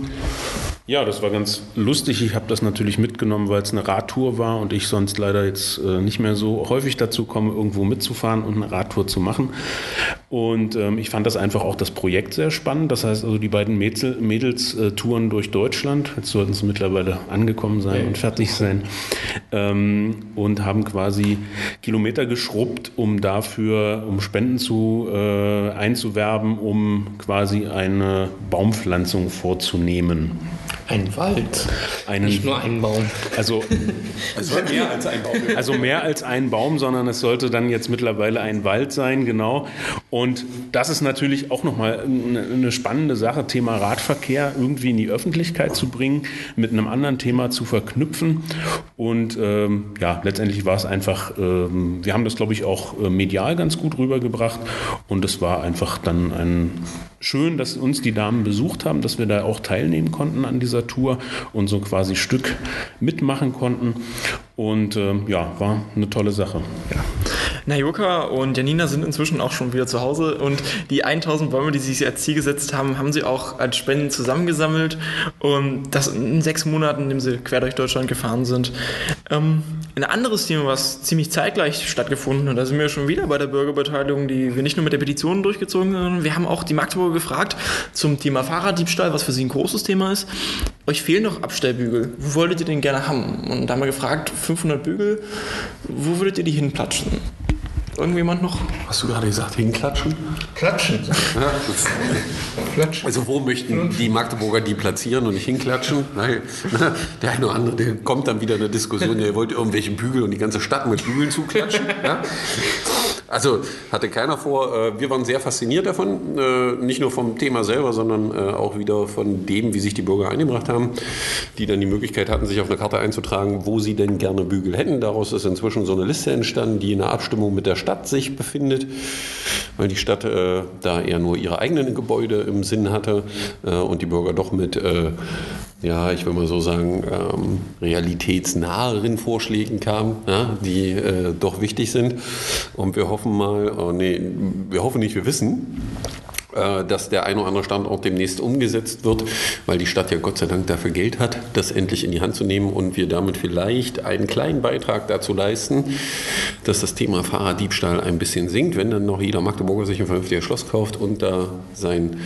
Ja, das war ganz lustig. Ich habe das natürlich mitgenommen, weil es eine Radtour war und ich sonst leider jetzt äh, nicht mehr so häufig dazu komme, irgendwo mitzufahren und eine Radtour zu machen. Und ähm, ich fand das einfach auch das Projekt sehr spannend. Das heißt also, die beiden Mädels, Mädels äh, touren durch Deutschland. Jetzt sollten sie mittlerweile angekommen sein ja. und fertig sein. Ähm, und haben quasi Kilometer geschrubbt, um dafür, um Spenden zu äh, einzuwerben, um quasi eine Baumpflanzung vorzunehmen. Ein Wald. Einen, Nicht nur ein Baum. Also, [laughs] also mehr als ein Baum. Also mehr als ein Baum, sondern es sollte dann jetzt mittlerweile ein Wald sein, genau. Und das ist natürlich auch nochmal eine spannende Sache, Thema Radverkehr irgendwie in die Öffentlichkeit zu bringen, mit einem anderen Thema zu verknüpfen. Und ähm, ja, letztendlich war es einfach, ähm, wir haben das, glaube ich, auch äh, medial ganz gut rübergebracht. Und es war einfach dann ein schön, dass uns die Damen besucht haben, dass wir da auch teilnehmen konnten an dieser Tour und so quasi Stück mitmachen konnten. Und äh, ja, war eine tolle Sache. Ja. Najoka und Janina sind inzwischen auch schon wieder zu Hause und die 1000 Bäume, die sie sich als Ziel gesetzt haben, haben sie auch als Spenden zusammengesammelt und das in sechs Monaten, in dem sie quer durch Deutschland gefahren sind. Ähm, ein anderes Thema, was ziemlich zeitgleich stattgefunden hat, da sind wir schon wieder bei der Bürgerbeteiligung, die wir nicht nur mit der Petition durchgezogen haben, wir haben auch die Magdeburger gefragt zum Thema Fahrraddiebstahl, was für sie ein großes Thema ist. Euch fehlen noch Abstellbügel. Wo wolltet ihr den gerne haben? Und da haben wir gefragt, 500 Bügel, wo würdet ihr die hinplatschen? Irgendjemand noch? Hast du gerade gesagt, hinklatschen? Klatschen. Ja, Klatschen. Also wo möchten die Magdeburger die platzieren und nicht hinklatschen? Nein, [laughs] der eine oder andere, der kommt dann wieder in eine Diskussion, der wollte irgendwelche Bügel und die ganze Stadt mit Bügeln zuklatschen. Ja? Also hatte keiner vor. Äh, wir waren sehr fasziniert davon, äh, nicht nur vom Thema selber, sondern äh, auch wieder von dem, wie sich die Bürger eingebracht haben, die dann die Möglichkeit hatten, sich auf eine Karte einzutragen, wo sie denn gerne Bügel hätten. Daraus ist inzwischen so eine Liste entstanden, die in der Abstimmung mit der Stadt sich befindet, weil die Stadt da eher nur ihre eigenen Gebäude im Sinn hatte und die Bürger doch mit ja, ich will mal so sagen, ähm, realitätsnaheren Vorschlägen kam, ja, die äh, doch wichtig sind. Und wir hoffen mal, oh nee, wir hoffen nicht, wir wissen, äh, dass der ein oder andere Standort demnächst umgesetzt wird, weil die Stadt ja Gott sei Dank dafür Geld hat, das endlich in die Hand zu nehmen und wir damit vielleicht einen kleinen Beitrag dazu leisten, dass das Thema Fahrraddiebstahl ein bisschen sinkt, wenn dann noch jeder Magdeburger sich ein vernünftiges Schloss kauft und da sein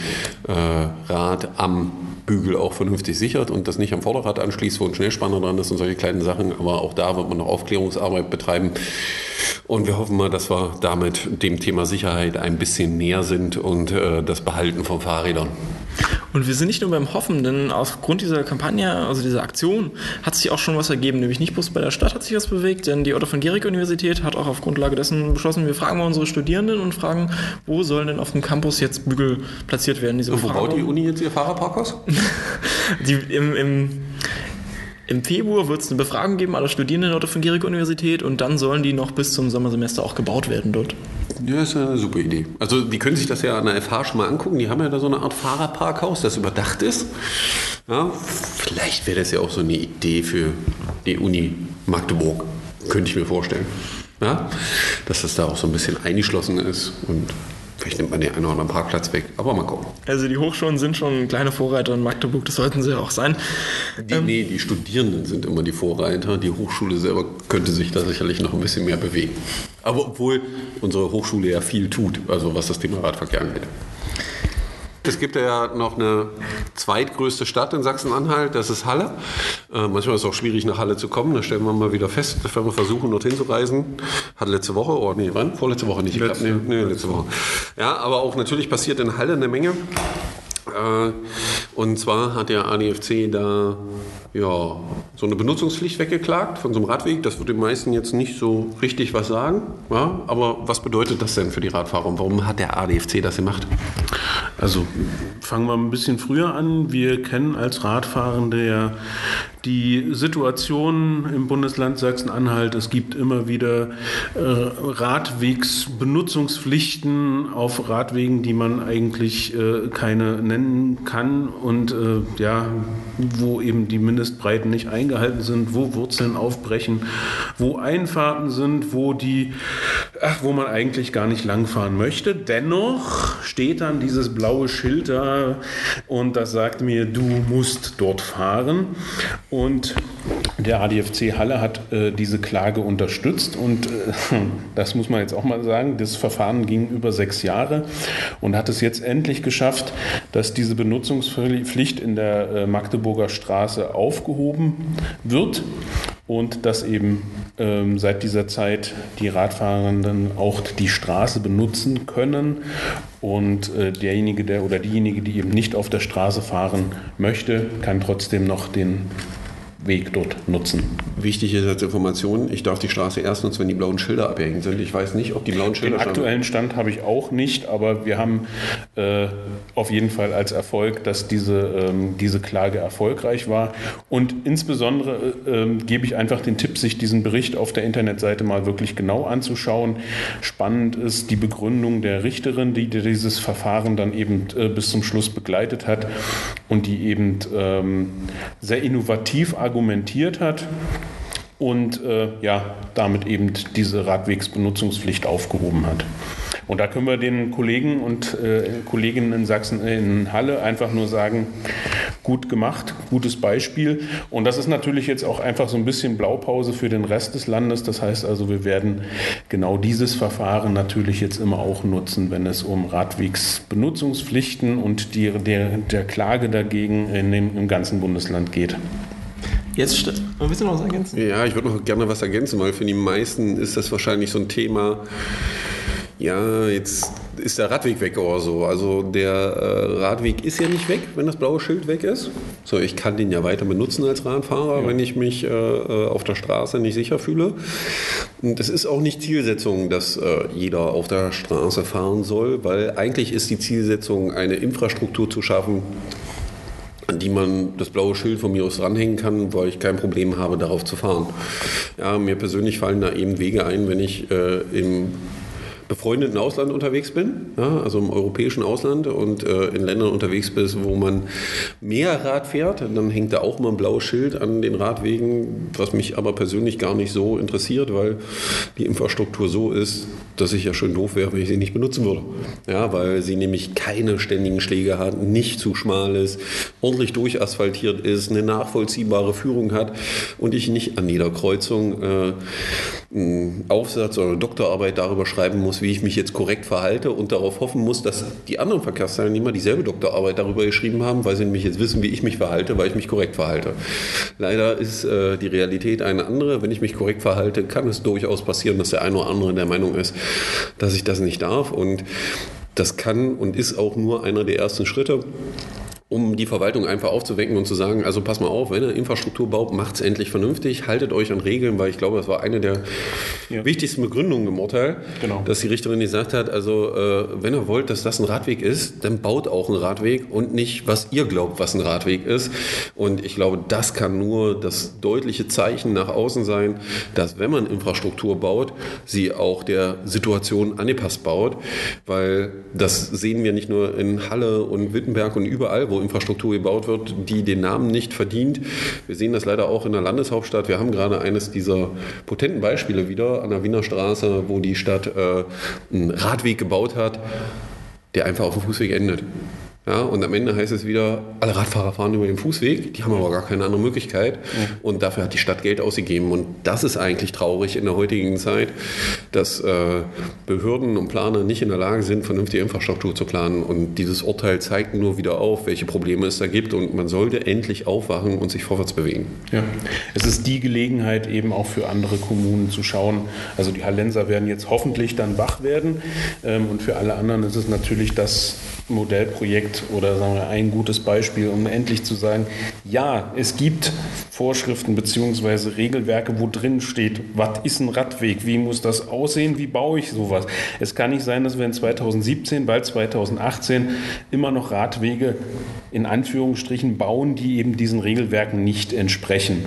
äh, Rad am Bügel auch vernünftig sichert und das nicht am Vorderrad anschließt, wo ein Schnellspanner dran ist und solche kleinen Sachen. Aber auch da wird man noch Aufklärungsarbeit betreiben. Und wir hoffen mal, dass wir damit dem Thema Sicherheit ein bisschen näher sind und äh, das Behalten von Fahrrädern. Und wir sind nicht nur beim Hoffen, denn aufgrund dieser Kampagne, also dieser Aktion, hat sich auch schon was ergeben. Nämlich nicht bloß bei der Stadt hat sich was bewegt, denn die Otto von Guericke Universität hat auch auf Grundlage dessen beschlossen, wir fragen mal unsere Studierenden und fragen, wo sollen denn auf dem Campus jetzt Bügel platziert werden? Diese und wo baut die Uni jetzt ihr Fahrradparkhaus? [laughs] die, im, im im Februar wird es eine Befragung geben aller Studierenden Otto von Guericke Universität und dann sollen die noch bis zum Sommersemester auch gebaut werden dort. Ja, ist eine super Idee. Also die können sich das ja an der FH schon mal angucken. Die haben ja da so eine Art Fahrerparkhaus, das überdacht ist. Ja, vielleicht wäre das ja auch so eine Idee für die Uni Magdeburg. Könnte ich mir vorstellen. Ja, dass das da auch so ein bisschen eingeschlossen ist und Vielleicht nimmt man den einen oder anderen Parkplatz weg, aber mal gucken. Also die Hochschulen sind schon kleine Vorreiter in Magdeburg, das sollten sie ja auch sein. Die, ähm, nee, die Studierenden sind immer die Vorreiter. Die Hochschule selber könnte sich da sicherlich noch ein bisschen mehr bewegen. Aber obwohl unsere Hochschule ja viel tut, also was das Thema Radverkehr angeht. Es gibt ja noch eine zweitgrößte Stadt in Sachsen-Anhalt, das ist Halle. Äh, manchmal ist es auch schwierig, nach Halle zu kommen. Da stellen wir mal wieder fest, wenn wir versuchen, dorthin zu reisen. Hat letzte Woche, oder oh, nee, wann? Vorletzte Woche nicht. Letzte, nee, nee, letzte Woche. Ja, aber auch natürlich passiert in Halle eine Menge. Äh, und zwar hat der ADFC da ja, so eine Benutzungspflicht weggeklagt von so einem Radweg. Das wird den meisten jetzt nicht so richtig was sagen. Ja? Aber was bedeutet das denn für die Radfahrer und warum hat der ADFC das gemacht? Also fangen wir ein bisschen früher an. Wir kennen als Radfahrende ja die Situation im Bundesland Sachsen-Anhalt. Es gibt immer wieder äh, Radwegsbenutzungspflichten auf Radwegen, die man eigentlich äh, keine nennen kann und äh, ja, wo eben die Mindestbreiten nicht eingehalten sind, wo Wurzeln aufbrechen, wo Einfahrten sind, wo die, ach, wo man eigentlich gar nicht langfahren möchte. Dennoch steht dann dieses blaue Schild da und das sagt mir, du musst dort fahren. Und der ADFC Halle hat äh, diese Klage unterstützt und äh, [laughs] das muss man jetzt auch mal sagen, das Verfahren ging über sechs Jahre und hat es jetzt endlich geschafft, dass diese Benutzungspflicht in der äh, Magdeburger Straße aufgehoben wird und dass eben ähm, seit dieser Zeit die Radfahrenden auch die Straße benutzen können und äh, derjenige der oder diejenige, die eben nicht auf der Straße fahren möchte, kann trotzdem noch den Weg dort nutzen. Wichtig ist als Information, ich darf die Straße erst nutzen, wenn die blauen Schilder abgehängt sind. Ich weiß nicht, ob die blauen Schilder. Den aktuellen Stand habe ich auch nicht, aber wir haben äh, auf jeden Fall als Erfolg, dass diese, ähm, diese Klage erfolgreich war. Und insbesondere äh, äh, gebe ich einfach den Tipp, sich diesen Bericht auf der Internetseite mal wirklich genau anzuschauen. Spannend ist die Begründung der Richterin, die dieses Verfahren dann eben äh, bis zum Schluss begleitet hat und die eben ähm, sehr innovativ argumentiert argumentiert hat und äh, ja, damit eben diese Radwegsbenutzungspflicht aufgehoben hat. Und da können wir den Kollegen und äh, Kolleginnen in Sachsen, in Halle einfach nur sagen, gut gemacht, gutes Beispiel. Und das ist natürlich jetzt auch einfach so ein bisschen Blaupause für den Rest des Landes. Das heißt also, wir werden genau dieses Verfahren natürlich jetzt immer auch nutzen, wenn es um Radwegsbenutzungspflichten und die, der, der Klage dagegen in dem, im ganzen Bundesland geht. Jetzt willst du noch was ergänzen? Ja, ich würde noch gerne was ergänzen, weil für die meisten ist das wahrscheinlich so ein Thema. Ja, jetzt ist der Radweg weg oder so. Also der äh, Radweg ist ja nicht weg, wenn das blaue Schild weg ist. So, ich kann den ja weiter benutzen als Radfahrer, ja. wenn ich mich äh, äh auf der Straße nicht sicher fühle. Und es ist auch nicht Zielsetzung, dass äh, jeder auf der Straße fahren soll, weil eigentlich ist die Zielsetzung, eine Infrastruktur zu schaffen, an die man das blaue Schild von mir aus ranhängen kann, weil ich kein Problem habe, darauf zu fahren. Ja, mir persönlich fallen da eben Wege ein, wenn ich äh, im befreundeten Ausland unterwegs bin, ja, also im europäischen Ausland und äh, in Ländern unterwegs bist, wo man mehr Rad fährt, dann hängt da auch mal ein blaues Schild an den Radwegen, was mich aber persönlich gar nicht so interessiert, weil die Infrastruktur so ist, dass ich ja schön doof wäre, wenn ich sie nicht benutzen würde. Ja, weil sie nämlich keine ständigen Schläge hat, nicht zu schmal ist, ordentlich durchasphaltiert ist, eine nachvollziehbare Führung hat und ich nicht an jeder Kreuzung äh, einen Aufsatz oder eine Doktorarbeit darüber schreiben muss, wie ich mich jetzt korrekt verhalte und darauf hoffen muss, dass die anderen Verkehrsteilnehmer dieselbe Doktorarbeit darüber geschrieben haben, weil sie nämlich jetzt wissen, wie ich mich verhalte, weil ich mich korrekt verhalte. Leider ist äh, die Realität eine andere. Wenn ich mich korrekt verhalte, kann es durchaus passieren, dass der eine oder andere der Meinung ist, dass ich das nicht darf und das kann und ist auch nur einer der ersten Schritte um die Verwaltung einfach aufzuwecken und zu sagen, also pass mal auf, wenn ihr Infrastruktur baut, macht es endlich vernünftig, haltet euch an Regeln, weil ich glaube, das war eine der ja. wichtigsten Begründungen im Urteil, genau. dass die Richterin gesagt hat, also äh, wenn ihr wollt, dass das ein Radweg ist, dann baut auch einen Radweg und nicht, was ihr glaubt, was ein Radweg ist. Und ich glaube, das kann nur das deutliche Zeichen nach außen sein, dass wenn man Infrastruktur baut, sie auch der Situation angepasst baut, weil das sehen wir nicht nur in Halle und Wittenberg und überall, wo Infrastruktur gebaut wird, die den Namen nicht verdient. Wir sehen das leider auch in der Landeshauptstadt. Wir haben gerade eines dieser potenten Beispiele wieder an der Wiener Straße, wo die Stadt äh, einen Radweg gebaut hat, der einfach auf dem Fußweg endet. Ja, und am Ende heißt es wieder, alle Radfahrer fahren über den Fußweg, die haben aber gar keine andere Möglichkeit. Und dafür hat die Stadt Geld ausgegeben. Und das ist eigentlich traurig in der heutigen Zeit, dass äh, Behörden und Planer nicht in der Lage sind, vernünftige Infrastruktur zu planen. Und dieses Urteil zeigt nur wieder auf, welche Probleme es da gibt. Und man sollte endlich aufwachen und sich vorwärts bewegen. Ja, es ist die Gelegenheit eben auch für andere Kommunen zu schauen. Also die Hallenser werden jetzt hoffentlich dann wach werden. Ähm, und für alle anderen ist es natürlich das Modellprojekt oder sagen wir ein gutes Beispiel, um endlich zu sagen, ja, es gibt Vorschriften bzw. Regelwerke, wo drin steht, was ist ein Radweg, wie muss das aussehen, wie baue ich sowas. Es kann nicht sein, dass wir in 2017, bald 2018 immer noch Radwege in Anführungsstrichen bauen, die eben diesen Regelwerken nicht entsprechen.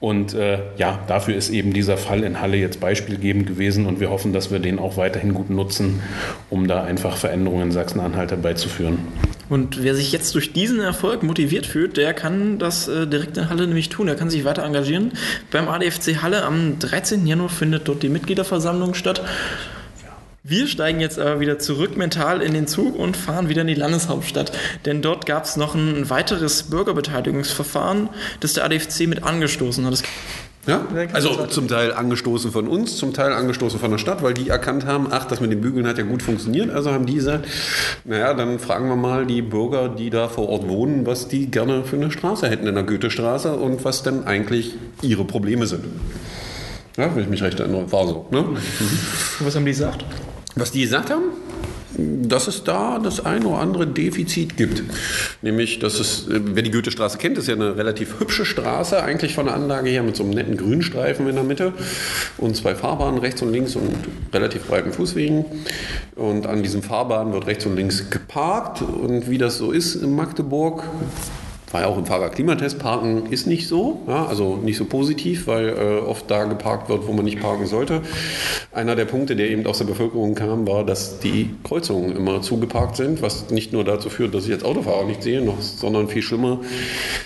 Und äh, ja, dafür ist eben dieser Fall in Halle jetzt beispielgebend gewesen und wir hoffen, dass wir den auch weiterhin gut nutzen, um da einfach Veränderungen in Sachsen-Anhalt herbeizuführen. Und wer sich jetzt durch diesen Erfolg motiviert fühlt, der kann das äh, direkt in Halle nämlich tun. Er kann sich weiter engagieren. Beim ADFC Halle am 13. Januar findet dort die Mitgliederversammlung statt. Wir steigen jetzt aber wieder zurück mental in den Zug und fahren wieder in die Landeshauptstadt. Denn dort gab es noch ein weiteres Bürgerbeteiligungsverfahren, das der ADFC mit angestoßen hat. Das ja? Also zum Teil angestoßen von uns, zum Teil angestoßen von der Stadt, weil die erkannt haben, ach, das mit den Bügeln hat ja gut funktioniert. Also haben die gesagt, naja, dann fragen wir mal die Bürger, die da vor Ort wohnen, was die gerne für eine Straße hätten in der Goethestraße und was denn eigentlich ihre Probleme sind. Ja, wenn ich mich recht erinnere, war so. Ne? Was haben die gesagt? Was die gesagt haben? dass es da das ein oder andere Defizit gibt. Nämlich, dass es, wer die Goethestraße kennt, ist ja eine relativ hübsche Straße, eigentlich von der Anlage her mit so einem netten Grünstreifen in der Mitte und zwei Fahrbahnen rechts und links und relativ breiten Fußwegen. Und an diesen Fahrbahnen wird rechts und links geparkt. Und wie das so ist in Magdeburg, war ja auch im Fahrerklimatest, parken ist nicht so, ja, also nicht so positiv, weil äh, oft da geparkt wird, wo man nicht parken sollte. Einer der Punkte, der eben aus der Bevölkerung kam, war, dass die Kreuzungen immer zugeparkt sind, was nicht nur dazu führt, dass ich als Autofahrer nicht sehe, noch, sondern viel schlimmer,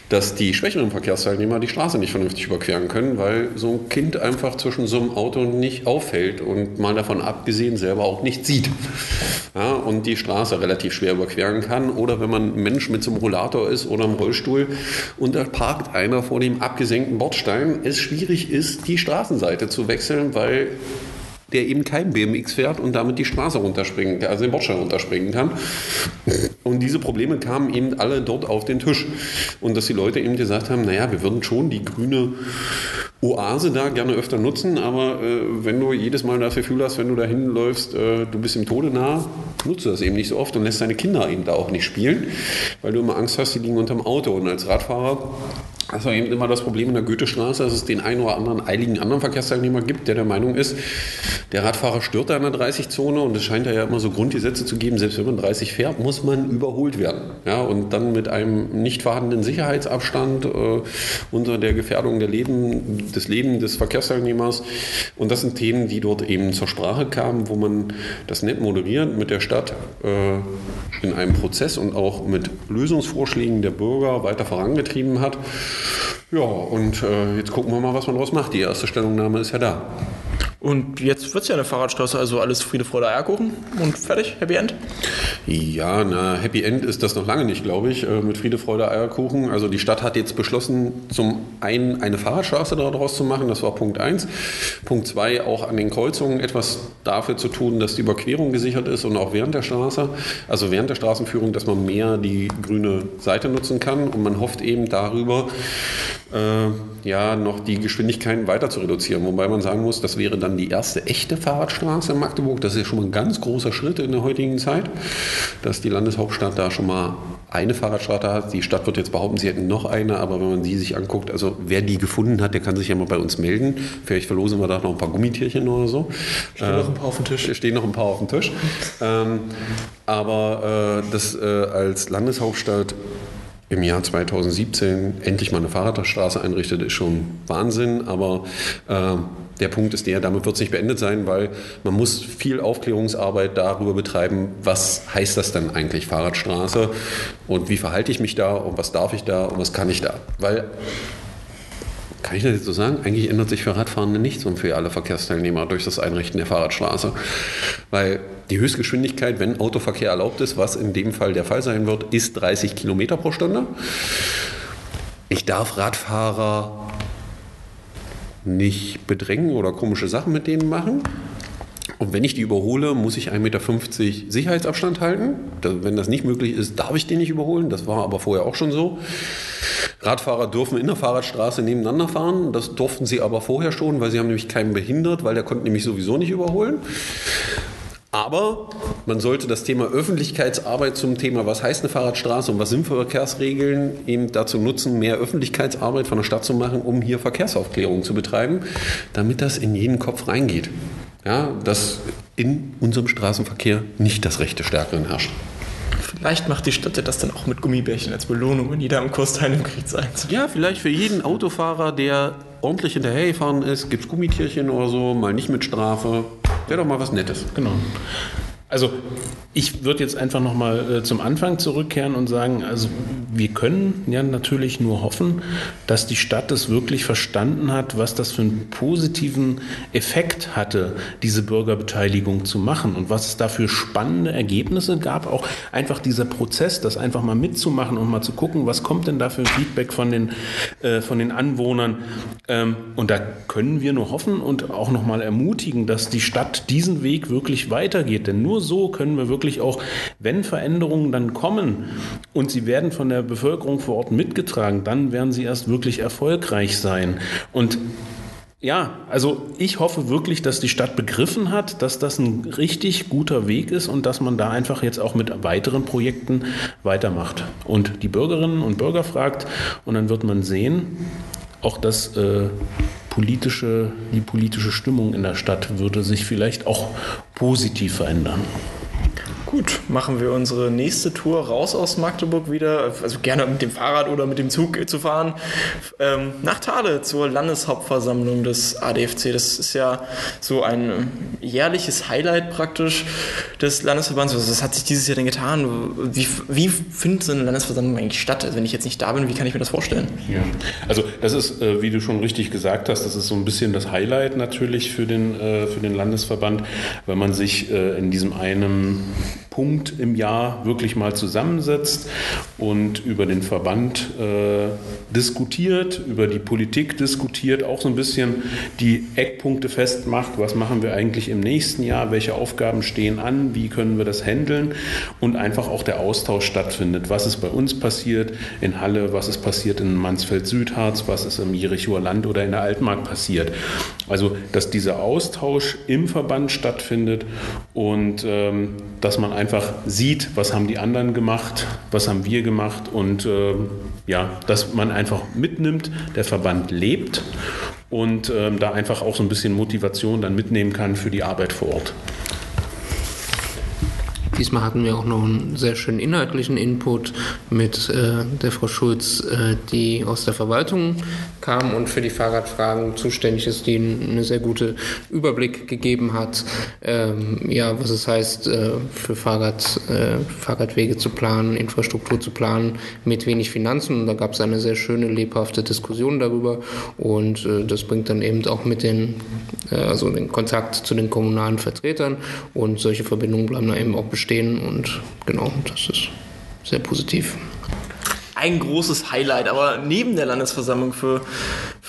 dass die schwächeren Verkehrsteilnehmer die Straße nicht vernünftig überqueren können, weil so ein Kind einfach zwischen so einem Auto nicht auffällt und mal davon abgesehen selber auch nicht sieht. Ja, und die Straße relativ schwer überqueren kann. Oder wenn man ein Mensch mit so einem Rollator ist oder einem Rollstuhl, Rollstuhl und da parkt einer vor dem abgesenkten Bordstein, es schwierig ist, die Straßenseite zu wechseln, weil der eben kein BMX fährt und damit die Straße runterspringen, also den Bordstein runterspringen kann. Und diese Probleme kamen eben alle dort auf den Tisch. Und dass die Leute eben gesagt haben, naja, wir würden schon die grüne Oase da gerne öfter nutzen, aber äh, wenn du jedes Mal das Gefühl hast, wenn du da hinläufst, äh, du bist im Tode nah, nutzt du das eben nicht so oft und lässt deine Kinder eben da auch nicht spielen, weil du immer Angst hast, die liegen unterm Auto. Und als Radfahrer das war eben immer das Problem in der Goethestraße, dass es den einen oder anderen eiligen anderen Verkehrsteilnehmer gibt, der der Meinung ist, der Radfahrer stört da in der 30-Zone und es scheint ja immer so Grundgesetze zu geben, selbst wenn man 30 fährt, muss man überholt werden. Ja, und dann mit einem nicht vorhandenen Sicherheitsabstand äh, unter der Gefährdung der Leben, des Lebens des Verkehrsteilnehmers. Und das sind Themen, die dort eben zur Sprache kamen, wo man das nett moderiert mit der Stadt äh, in einem Prozess und auch mit Lösungsvorschlägen der Bürger weiter vorangetrieben hat. Ja, und äh, jetzt gucken wir mal, was man daraus macht. Die erste Stellungnahme ist ja da. Und jetzt wird es ja eine Fahrradstraße, also alles Friede, Freude, Eierkuchen und fertig, Happy End? Ja, na, Happy End ist das noch lange nicht, glaube ich, äh, mit Friede, Freude, Eierkuchen. Also die Stadt hat jetzt beschlossen, zum einen eine Fahrradstraße daraus zu machen, das war Punkt 1. Punkt 2, auch an den Kreuzungen etwas dafür zu tun, dass die Überquerung gesichert ist und auch während der Straße, also während der Straßenführung, dass man mehr die grüne Seite nutzen kann und man hofft eben darüber, äh, ja, noch die Geschwindigkeiten weiter zu reduzieren. Wobei man sagen muss, das wäre dann die erste echte Fahrradstraße in Magdeburg. Das ist ja schon mal ein ganz großer Schritt in der heutigen Zeit, dass die Landeshauptstadt da schon mal eine Fahrradstraße hat. Die Stadt wird jetzt behaupten, sie hätten noch eine, aber wenn man sie sich anguckt, also wer die gefunden hat, der kann sich ja mal bei uns melden. Vielleicht verlosen wir da noch ein paar Gummitierchen oder so. Stehen äh, noch ein paar auf dem Tisch. Stehen noch ein paar auf dem Tisch. ähm, aber äh, das äh, als Landeshauptstadt im Jahr 2017 endlich mal eine Fahrradstraße einrichtet, ist schon Wahnsinn. Aber äh, der Punkt ist der, damit wird es nicht beendet sein, weil man muss viel Aufklärungsarbeit darüber betreiben, was heißt das denn eigentlich Fahrradstraße und wie verhalte ich mich da und was darf ich da und was kann ich da. Weil kann ich das jetzt so sagen? Eigentlich ändert sich für Radfahrende nichts und für alle Verkehrsteilnehmer durch das Einrichten der Fahrradstraße. Weil die Höchstgeschwindigkeit, wenn Autoverkehr erlaubt ist, was in dem Fall der Fall sein wird, ist 30 Kilometer pro Stunde. Ich darf Radfahrer nicht bedrängen oder komische Sachen mit denen machen. Und wenn ich die überhole, muss ich 1,50 Meter Sicherheitsabstand halten. wenn das nicht möglich ist, darf ich den nicht überholen. Das war aber vorher auch schon so. Radfahrer dürfen in der Fahrradstraße nebeneinander fahren. Das durften sie aber vorher schon, weil sie haben nämlich keinen behindert, weil der konnte nämlich sowieso nicht überholen. Aber man sollte das Thema Öffentlichkeitsarbeit zum Thema, was heißt eine Fahrradstraße und was sind Verkehrsregeln, eben dazu nutzen, mehr Öffentlichkeitsarbeit von der Stadt zu machen, um hier Verkehrsaufklärung zu betreiben, damit das in jeden Kopf reingeht. Ja, dass in unserem Straßenverkehr nicht das Recht des Stärkeren herrscht. Vielleicht macht die Stadt das dann auch mit Gummibärchen als Belohnung, wenn jeder am Kurs teilnimmt, kriegt eins. Ja, vielleicht für jeden Autofahrer, der ordentlich hinterhergefahren ist, gibt es Gummitierchen oder so, mal nicht mit Strafe. Wäre doch mal was Nettes. Genau. Also ich würde jetzt einfach nochmal äh, zum Anfang zurückkehren und sagen, also wir können ja natürlich nur hoffen, dass die Stadt es wirklich verstanden hat, was das für einen positiven Effekt hatte, diese Bürgerbeteiligung zu machen und was es da für spannende Ergebnisse gab. Auch einfach dieser Prozess, das einfach mal mitzumachen und mal zu gucken, was kommt denn da für Feedback von den, äh, von den Anwohnern. Ähm, und da können wir nur hoffen und auch nochmal ermutigen, dass die Stadt diesen Weg wirklich weitergeht. Denn nur so können wir wirklich auch, wenn Veränderungen dann kommen und sie werden von der Bevölkerung vor Ort mitgetragen, dann werden sie erst wirklich erfolgreich sein. Und ja, also ich hoffe wirklich, dass die Stadt begriffen hat, dass das ein richtig guter Weg ist und dass man da einfach jetzt auch mit weiteren Projekten weitermacht und die Bürgerinnen und Bürger fragt und dann wird man sehen, auch das äh, politische, die politische Stimmung in der Stadt würde sich vielleicht auch positiv verändern. Gut, machen wir unsere nächste Tour raus aus Magdeburg wieder, also gerne mit dem Fahrrad oder mit dem Zug zu fahren, ähm, nach Thale zur Landeshauptversammlung des ADFC. Das ist ja so ein jährliches Highlight praktisch des Landesverbands. Also was hat sich dieses Jahr denn getan? Wie, wie findet so eine Landesversammlung eigentlich statt? Also wenn ich jetzt nicht da bin, wie kann ich mir das vorstellen? Ja. Also das ist, äh, wie du schon richtig gesagt hast, das ist so ein bisschen das Highlight natürlich für den, äh, für den Landesverband, weil man sich äh, in diesem einen Punkt im Jahr wirklich mal zusammensetzt und über den Verband äh, diskutiert, über die Politik diskutiert, auch so ein bisschen die Eckpunkte festmacht, was machen wir eigentlich im nächsten Jahr, welche Aufgaben stehen an, wie können wir das handeln? Und einfach auch der Austausch stattfindet. Was ist bei uns passiert in Halle, was ist passiert in Mansfeld-Südharz, was ist im Jerichoer Land oder in der Altmark passiert. Also, dass dieser Austausch im Verband stattfindet und ähm, dass man einfach sieht, was haben die anderen gemacht, was haben wir gemacht und äh, ja, dass man einfach mitnimmt, der Verband lebt und äh, da einfach auch so ein bisschen Motivation dann mitnehmen kann für die Arbeit vor Ort. Diesmal hatten wir auch noch einen sehr schönen inhaltlichen Input mit äh, der Frau Schulz, äh, die aus der Verwaltung kam und für die Fahrradfragen zuständig ist, die einen sehr guten Überblick gegeben hat, ähm, ja, was es heißt, äh, für Fahrrad, äh, Fahrradwege zu planen, Infrastruktur zu planen mit wenig Finanzen. Und da gab es eine sehr schöne, lebhafte Diskussion darüber und äh, das bringt dann eben auch mit den, äh, also den Kontakt zu den kommunalen Vertretern und solche Verbindungen bleiben da eben auch bestehen stehen und genau, das ist sehr positiv. Ein großes Highlight, aber neben der Landesversammlung für,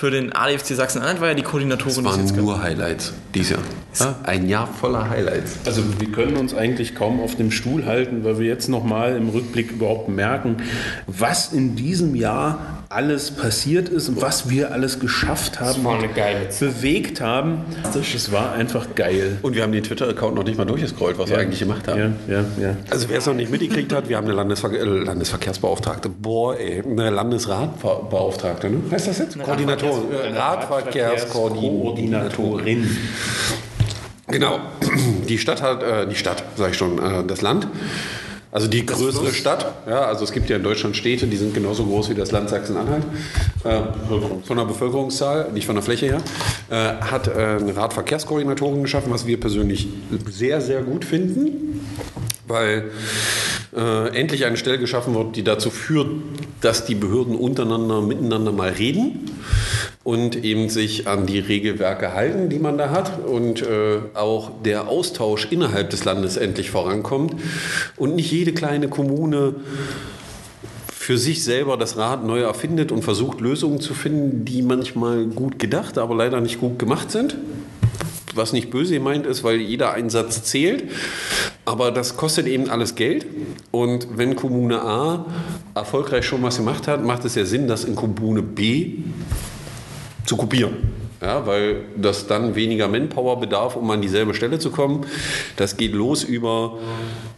für den ADFC Sachsen-Anhalt war ja die Koordinatorin. Das waren nur Highlights dieses Jahr. Ja, ein Jahr voller Highlights. Also wir können uns eigentlich kaum auf dem Stuhl halten, weil wir jetzt nochmal im Rückblick überhaupt merken, was in diesem Jahr alles passiert ist und was wir alles geschafft haben, das war eine geile bewegt haben. Das war einfach geil. Und wir haben den Twitter-Account noch nicht mal durchgescrollt, was ja. wir eigentlich gemacht haben. Ja, ja, ja. Also wer es noch nicht mitgekriegt hat, wir haben eine Landesver äh, Landesverkehrsbeauftragte. Boah, ey, eine Landesratbeauftragte, ne? Heißt das jetzt? Koordinatorin. Radverkehrskoordinatorin. Genau. [clears throat] Die Stadt hat, äh, die Stadt, sage ich schon, äh, das Land also die das größere Fluss. Stadt, ja, also es gibt ja in Deutschland Städte, die sind genauso groß wie das Land Sachsen-Anhalt, äh, von der Bevölkerungszahl, nicht von der Fläche her, äh, hat äh, eine Radverkehrskoordinatorin geschaffen, was wir persönlich sehr, sehr gut finden, weil äh, endlich eine Stelle geschaffen wird, die dazu führt, dass die Behörden untereinander, miteinander mal reden und eben sich an die Regelwerke halten, die man da hat und äh, auch der Austausch innerhalb des Landes endlich vorankommt und nicht jede kleine Kommune für sich selber das Rad neu erfindet und versucht Lösungen zu finden, die manchmal gut gedacht, aber leider nicht gut gemacht sind. Was nicht böse gemeint ist, weil jeder Einsatz zählt. Aber das kostet eben alles Geld. Und wenn Kommune A erfolgreich schon was gemacht hat, macht es ja Sinn, das in Kommune B zu kopieren. Ja, weil das dann weniger Manpower bedarf, um an dieselbe Stelle zu kommen. Das geht los über,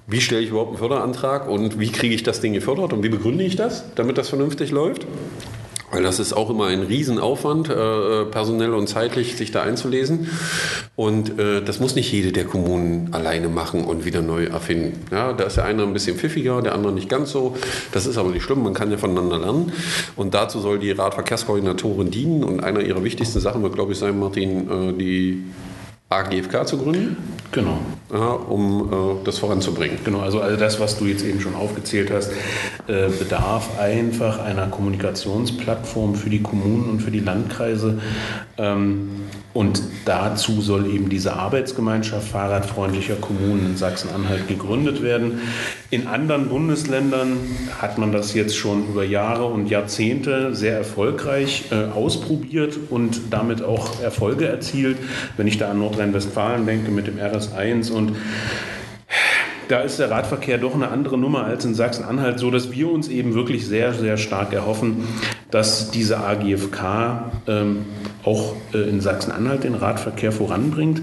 wie stelle ich überhaupt einen Förderantrag und wie kriege ich das Ding gefördert und wie begründe ich das, damit das vernünftig läuft. Weil das ist auch immer ein Riesenaufwand, äh, personell und zeitlich, sich da einzulesen. Und äh, das muss nicht jede der Kommunen alleine machen und wieder neu erfinden. Ja, da ist der eine ein bisschen pfiffiger, der andere nicht ganz so. Das ist aber nicht schlimm, man kann ja voneinander lernen. Und dazu soll die Radverkehrskoordinatorin dienen. Und einer ihrer wichtigsten Sachen wird, glaube ich, sein, Martin, äh, die AGFK zu gründen. Genau. Ja, um äh, das voranzubringen. Genau, also, also das, was du jetzt eben schon aufgezählt hast, äh, bedarf einfach einer Kommunikationsplattform für die Kommunen und für die Landkreise. Ähm, und dazu soll eben diese Arbeitsgemeinschaft fahrradfreundlicher Kommunen in Sachsen-Anhalt gegründet werden. In anderen Bundesländern hat man das jetzt schon über Jahre und Jahrzehnte sehr erfolgreich äh, ausprobiert und damit auch Erfolge erzielt. Wenn ich da an Nordrhein-Westfalen denke mit dem RS1 und da ist der Radverkehr doch eine andere Nummer als in Sachsen-Anhalt, so dass wir uns eben wirklich sehr, sehr stark erhoffen, dass diese AGFK ähm, auch äh, in Sachsen-Anhalt den Radverkehr voranbringt.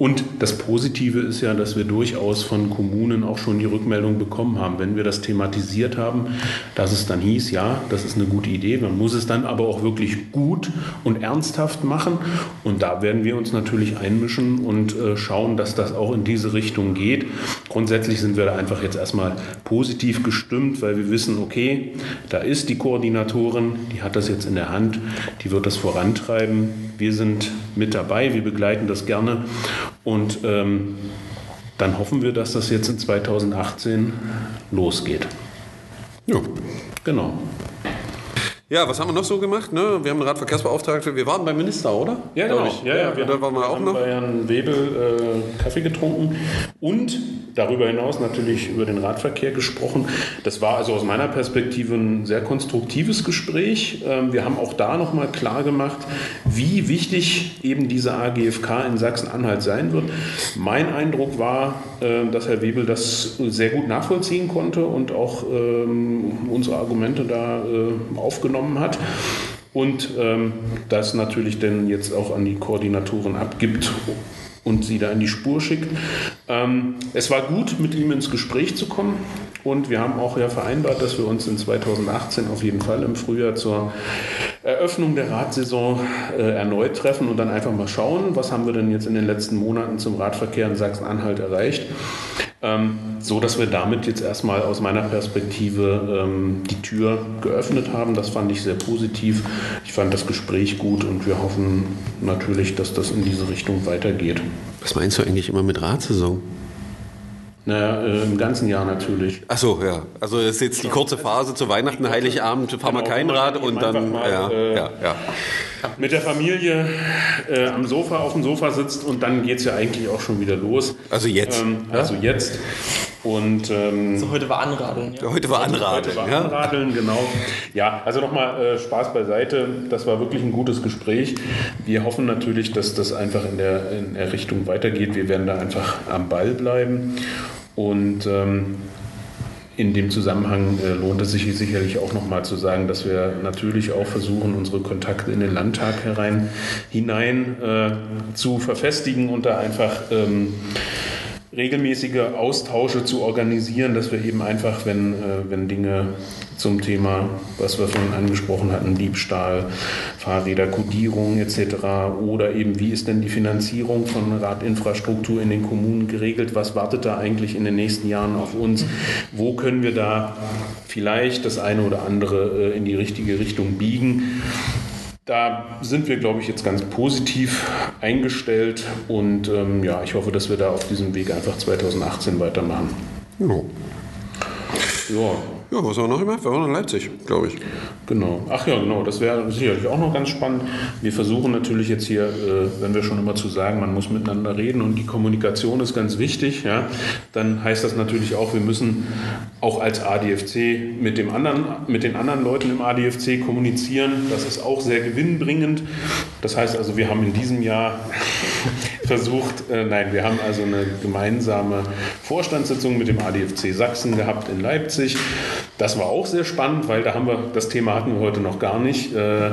Und das Positive ist ja, dass wir durchaus von Kommunen auch schon die Rückmeldung bekommen haben, wenn wir das thematisiert haben, dass es dann hieß, ja, das ist eine gute Idee, man muss es dann aber auch wirklich gut und ernsthaft machen. Und da werden wir uns natürlich einmischen und äh, schauen, dass das auch in diese Richtung geht. Grundsätzlich sind wir da einfach jetzt erstmal positiv gestimmt, weil wir wissen, okay, da ist die Koordinatorin, die hat das jetzt in der Hand, die wird das vorantreiben. Wir sind mit dabei, wir begleiten das gerne und ähm, dann hoffen wir, dass das jetzt in 2018 losgeht. Ja. Genau. Ja, was haben wir noch so gemacht? Ne? Wir haben einen Radverkehrsbeauftragten. Wir waren beim Minister, oder? Ja, genau. Ich. Ja, ja, wir da waren wir auch haben noch. bei Herrn Webel äh, Kaffee getrunken und darüber hinaus natürlich über den Radverkehr gesprochen. Das war also aus meiner Perspektive ein sehr konstruktives Gespräch. Ähm, wir haben auch da nochmal klar gemacht, wie wichtig eben diese AGFK in Sachsen-Anhalt sein wird. Mein Eindruck war, äh, dass Herr Webel das sehr gut nachvollziehen konnte und auch ähm, unsere Argumente da äh, aufgenommen hat und ähm, das natürlich dann jetzt auch an die Koordinatoren abgibt und sie da in die Spur schickt. Ähm, es war gut, mit ihm ins Gespräch zu kommen und wir haben auch ja vereinbart, dass wir uns in 2018 auf jeden Fall im Frühjahr zur Eröffnung der Radsaison äh, erneut treffen und dann einfach mal schauen, was haben wir denn jetzt in den letzten Monaten zum Radverkehr in Sachsen-Anhalt erreicht. Ähm, so dass wir damit jetzt erstmal aus meiner Perspektive ähm, die Tür geöffnet haben. Das fand ich sehr positiv. Ich fand das Gespräch gut und wir hoffen natürlich, dass das in diese Richtung weitergeht. Was meinst du eigentlich immer mit Radsaison? Naja, äh, im ganzen Jahr natürlich. Ach so, ja. Also das ist jetzt die kurze Phase zu Weihnachten, Heiligabend, fahren wir Genau, kein wo man Rad und dann, mal, ja, äh, ja, ja. Mit der Familie äh, am Sofa, auf dem Sofa sitzt und dann geht es ja eigentlich auch schon wieder los. Also jetzt. Ähm, also jetzt. Und ähm, So, heute war Anradeln. Ja. Heute war Anradeln, Heute war ja? Anradeln, genau. Ja, also nochmal äh, Spaß beiseite. Das war wirklich ein gutes Gespräch. Wir hoffen natürlich, dass das einfach in der, in der Richtung weitergeht. Wir werden da einfach am Ball bleiben. Und ähm, in dem Zusammenhang äh, lohnt es sich sicherlich auch nochmal zu sagen, dass wir natürlich auch versuchen, unsere Kontakte in den Landtag herein, hinein äh, zu verfestigen und da einfach ähm, regelmäßige Austausche zu organisieren, dass wir eben einfach, wenn, äh, wenn Dinge zum Thema, was wir vorhin angesprochen hatten, Diebstahl, Fahrräder, Kodierung etc. oder eben wie ist denn die Finanzierung von Radinfrastruktur in den Kommunen geregelt, was wartet da eigentlich in den nächsten Jahren auf uns, wo können wir da vielleicht das eine oder andere äh, in die richtige Richtung biegen. Da sind wir, glaube ich, jetzt ganz positiv eingestellt und ähm, ja, ich hoffe, dass wir da auf diesem Weg einfach 2018 weitermachen. Ja. Ja. Ja, was haben wir noch gemacht? Wir waren in Leipzig, glaube ich. Genau. Ach ja, genau. Das wäre sicherlich auch noch ganz spannend. Wir versuchen natürlich jetzt hier, äh, wenn wir schon immer zu sagen, man muss miteinander reden und die Kommunikation ist ganz wichtig, ja, dann heißt das natürlich auch, wir müssen auch als ADFC mit, dem anderen, mit den anderen Leuten im ADFC kommunizieren. Das ist auch sehr gewinnbringend. Das heißt also, wir haben in diesem Jahr versucht, äh, nein, wir haben also eine gemeinsame Vorstandssitzung mit dem ADFC Sachsen gehabt in Leipzig. Das war auch sehr spannend, weil da haben wir, das Thema hatten wir heute noch gar nicht. Äh,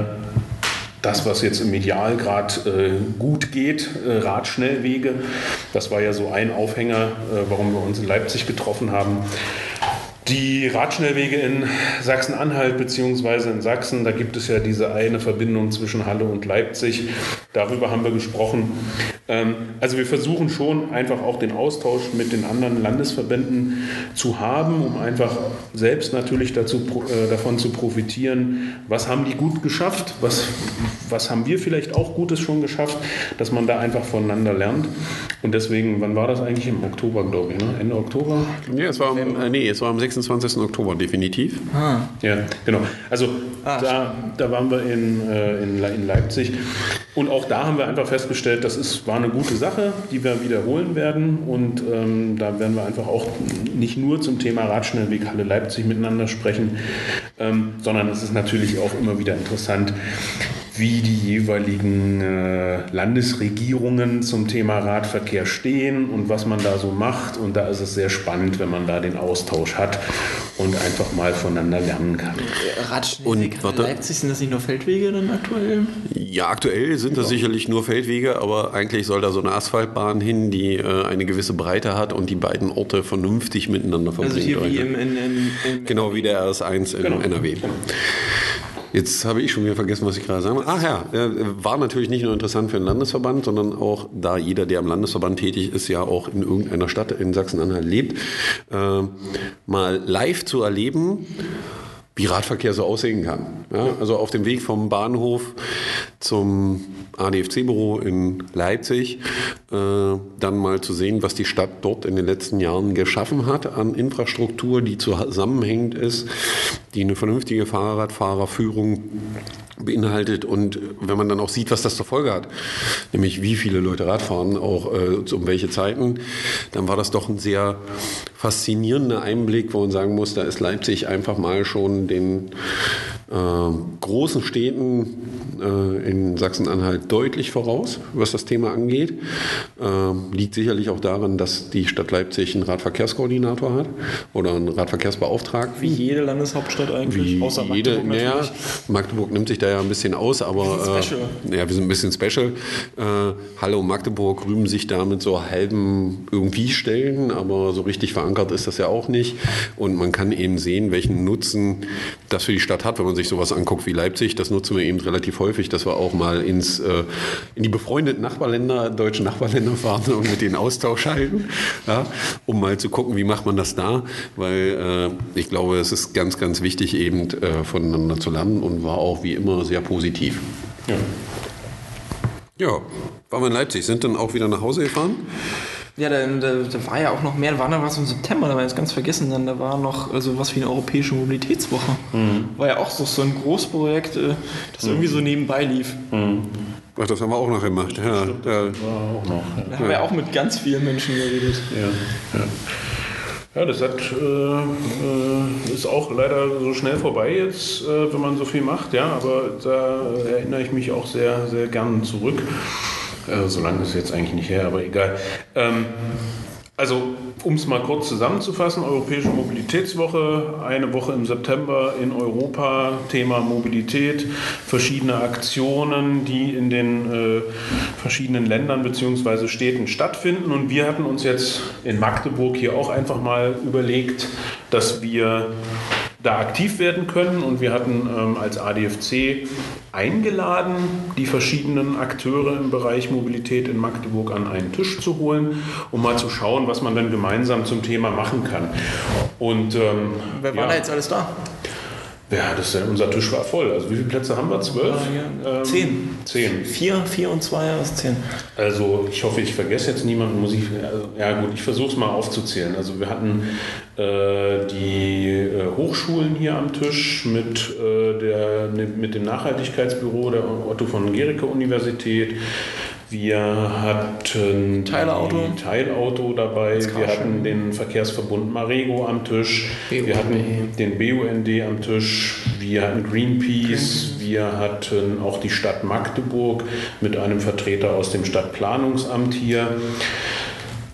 das, was jetzt im Medial gerade äh, gut geht, äh, Radschnellwege, das war ja so ein Aufhänger, äh, warum wir uns in Leipzig getroffen haben. Die Radschnellwege in Sachsen-Anhalt bzw. in Sachsen, da gibt es ja diese eine Verbindung zwischen Halle und Leipzig. Darüber haben wir gesprochen. Ähm, also wir versuchen schon einfach auch den Austausch mit den anderen Landesverbänden zu haben, um einfach selbst natürlich dazu, äh, davon zu profitieren, was haben die gut geschafft, was, was haben wir vielleicht auch Gutes schon geschafft, dass man da einfach voneinander lernt. Und deswegen, wann war das eigentlich? Im Oktober, glaube ich, ne? Ende Oktober? Ja, es war am, äh, nee, es war am 26. Oktober, definitiv. Ah. Ja, genau. Also ah, da, da waren wir in, äh, in, in Leipzig und auch da haben wir einfach festgestellt, das ist, war eine gute Sache, die wir wiederholen werden. Und ähm, da werden wir einfach auch nicht nur zum Thema Radschnellweg Halle Leipzig miteinander sprechen, ähm, sondern es ist natürlich auch immer wieder interessant, wie die jeweiligen äh, Landesregierungen zum Thema Radverkehr stehen und was man da so macht. Und da ist es sehr spannend, wenn man da den Austausch hat und einfach mal voneinander lernen kann. Radschnellweg und Leipzig, sind das nicht nur Feldwege dann aktuell? Ja, aktuell sind das sicherlich nur Feldwege, aber eigentlich soll da so eine Asphaltbahn hin, die äh, eine gewisse Breite hat und die beiden Orte vernünftig miteinander verbringt. Also hier wie im, in, in, in Genau wie der RS1 in genau. NRW. Jetzt habe ich schon wieder vergessen, was ich gerade sagen wollte. Ach ja, war natürlich nicht nur interessant für den Landesverband, sondern auch da jeder, der am Landesverband tätig ist, ja auch in irgendeiner Stadt in Sachsen-Anhalt lebt, äh, mal live zu erleben, wie Radverkehr so aussehen kann. Ja, also auf dem Weg vom Bahnhof zum ADFC-Büro in Leipzig, äh, dann mal zu sehen, was die Stadt dort in den letzten Jahren geschaffen hat an Infrastruktur, die zusammenhängend ist, die eine vernünftige Fahrradfahrerführung beinhaltet. Und wenn man dann auch sieht, was das zur Folge hat, nämlich wie viele Leute Radfahren, auch äh, um welche Zeiten, dann war das doch ein sehr faszinierender Einblick, wo man sagen muss, da ist Leipzig einfach mal schon den großen Städten äh, in Sachsen-Anhalt deutlich voraus, was das Thema angeht. Äh, liegt sicherlich auch daran, dass die Stadt Leipzig einen Radverkehrskoordinator hat oder einen Radverkehrsbeauftragten. Wie jede Landeshauptstadt eigentlich, Wie außer Magdeburg jede, naja, Magdeburg nimmt sich da ja ein bisschen aus, aber wir sind, äh, ja, wir sind ein bisschen special. Äh, Halle und Magdeburg rühmen sich da mit so halben irgendwie Stellen, aber so richtig verankert ist das ja auch nicht. Und man kann eben sehen, welchen Nutzen das für die Stadt hat, wenn man sich sowas anguckt wie Leipzig. Das nutzen wir eben relativ häufig, dass wir auch mal ins, äh, in die befreundeten Nachbarländer, deutschen Nachbarländer fahren [laughs] und mit denen Austausch halten, ja, um mal zu gucken, wie macht man das da. Weil äh, ich glaube, es ist ganz, ganz wichtig, eben äh, voneinander zu lernen und war auch wie immer sehr positiv. Ja. Ja, waren wir in Leipzig, sind dann auch wieder nach Hause gefahren. Ja, da, da, da, war ja auch noch mehr, da war noch was im September, da war jetzt ganz vergessen, dann da war noch also was wie eine europäische Mobilitätswoche. Mhm. War ja auch so, so ein Großprojekt, äh, das mhm. irgendwie so nebenbei lief. Mhm. Ach, das haben wir auch noch gemacht. Ja, Stimmt, da, war auch noch. Da haben wir auch mit ganz vielen Menschen geredet. Ja, ja. Ja, das hat, äh, äh, ist auch leider so schnell vorbei jetzt, äh, wenn man so viel macht, ja, aber da erinnere ich mich auch sehr, sehr gern zurück. Äh, so lange ist jetzt eigentlich nicht her, aber egal. Ähm, also, um es mal kurz zusammenzufassen, Europäische Mobilitätswoche, eine Woche im September in Europa, Thema Mobilität, verschiedene Aktionen, die in den äh, verschiedenen Ländern bzw. Städten stattfinden. Und wir hatten uns jetzt in Magdeburg hier auch einfach mal überlegt, dass wir da aktiv werden können. Und wir hatten ähm, als ADFC eingeladen, die verschiedenen Akteure im Bereich Mobilität in Magdeburg an einen Tisch zu holen, um mal zu schauen, was man dann gemeinsam zum Thema machen kann. Und, ähm, Wer war ja, da jetzt alles da? Ja, das denn? unser Tisch war voll. Also wie viele Plätze haben wir? Zwölf? Ja, ähm, zehn. Zehn. Vier, vier und zwei aus zehn. Also ich hoffe, ich vergesse jetzt niemanden. Muss ich, also, ja gut, ich versuche es mal aufzuzählen. Also wir hatten äh, die äh, Hochschulen hier am Tisch mit, äh, der, mit dem Nachhaltigkeitsbüro der Otto von Gericke Universität. Wir hatten Teilauto, Teilauto dabei, wir hatten den Verkehrsverbund Marego am Tisch, BUND. wir hatten den BUND am Tisch, wir hatten Greenpeace, wir hatten auch die Stadt Magdeburg mit einem Vertreter aus dem Stadtplanungsamt hier.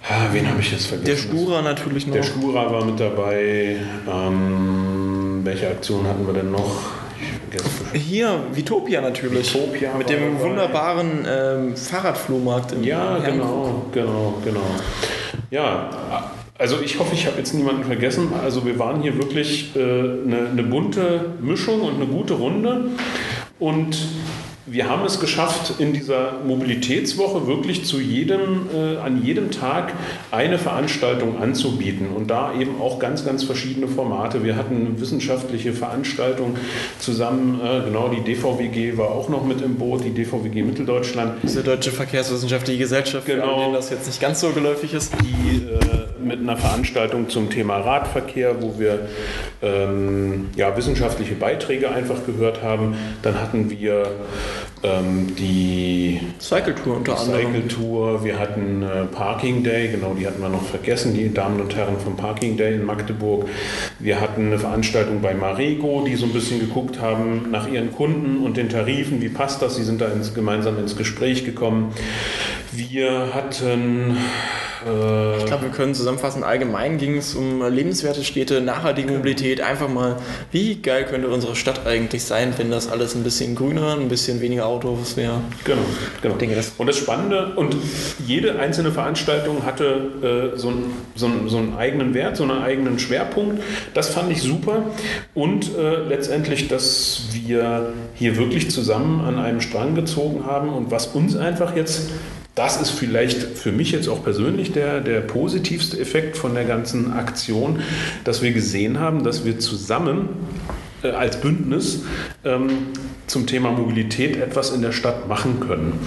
Ah, wen habe ich jetzt vergessen? Der Stura natürlich noch. Der Stura war mit dabei. Ähm, welche Aktion hatten wir denn noch? Hier, Vitopia natürlich. Vitopia mit dem wunderbaren ähm, Fahrradflohmarkt im Ja, genau, genau, genau. Ja, also ich hoffe, ich habe jetzt niemanden vergessen. Also wir waren hier wirklich äh, eine, eine bunte Mischung und eine gute Runde. Und wir haben es geschafft, in dieser Mobilitätswoche wirklich zu jedem, äh, an jedem Tag eine Veranstaltung anzubieten und da eben auch ganz, ganz verschiedene Formate. Wir hatten wissenschaftliche Veranstaltungen zusammen, äh, genau die DVWG war auch noch mit im Boot, die DVWG Mitteldeutschland. Diese Deutsche Verkehrswissenschaftliche Gesellschaft, genau, denen das jetzt nicht ganz so geläufig ist. Die äh, mit einer Veranstaltung zum Thema Radverkehr, wo wir ähm, ja, wissenschaftliche Beiträge einfach gehört haben. Dann hatten wir ähm, die Cycle Tour unter anderem. Cycle Tour, wir hatten äh, Parking Day, genau, die hatten wir noch vergessen, die Damen und Herren vom Parking Day in Magdeburg. Wir hatten eine Veranstaltung bei Marego, die so ein bisschen geguckt haben nach ihren Kunden und den Tarifen, wie passt das? Sie sind da ins, gemeinsam ins Gespräch gekommen. Wir hatten äh, ich glaube, wir können zusammenfassen, allgemein ging es um lebenswerte Städte, nachhaltige genau. Mobilität, einfach mal, wie geil könnte unsere Stadt eigentlich sein, wenn das alles ein bisschen grüner, ein bisschen weniger Autos wäre. Genau, genau. Denke, das und das Spannende, und jede einzelne Veranstaltung hatte äh, so, ein, so, ein, so, einen eigenen Wert, so einen eigenen Schwerpunkt. Das fand ich super. Und äh, letztendlich, dass wir hier wirklich zusammen an einem Strang gezogen haben und was uns einfach jetzt das ist vielleicht für mich jetzt auch persönlich der, der positivste Effekt von der ganzen Aktion, dass wir gesehen haben, dass wir zusammen äh, als Bündnis ähm, zum Thema Mobilität etwas in der Stadt machen können.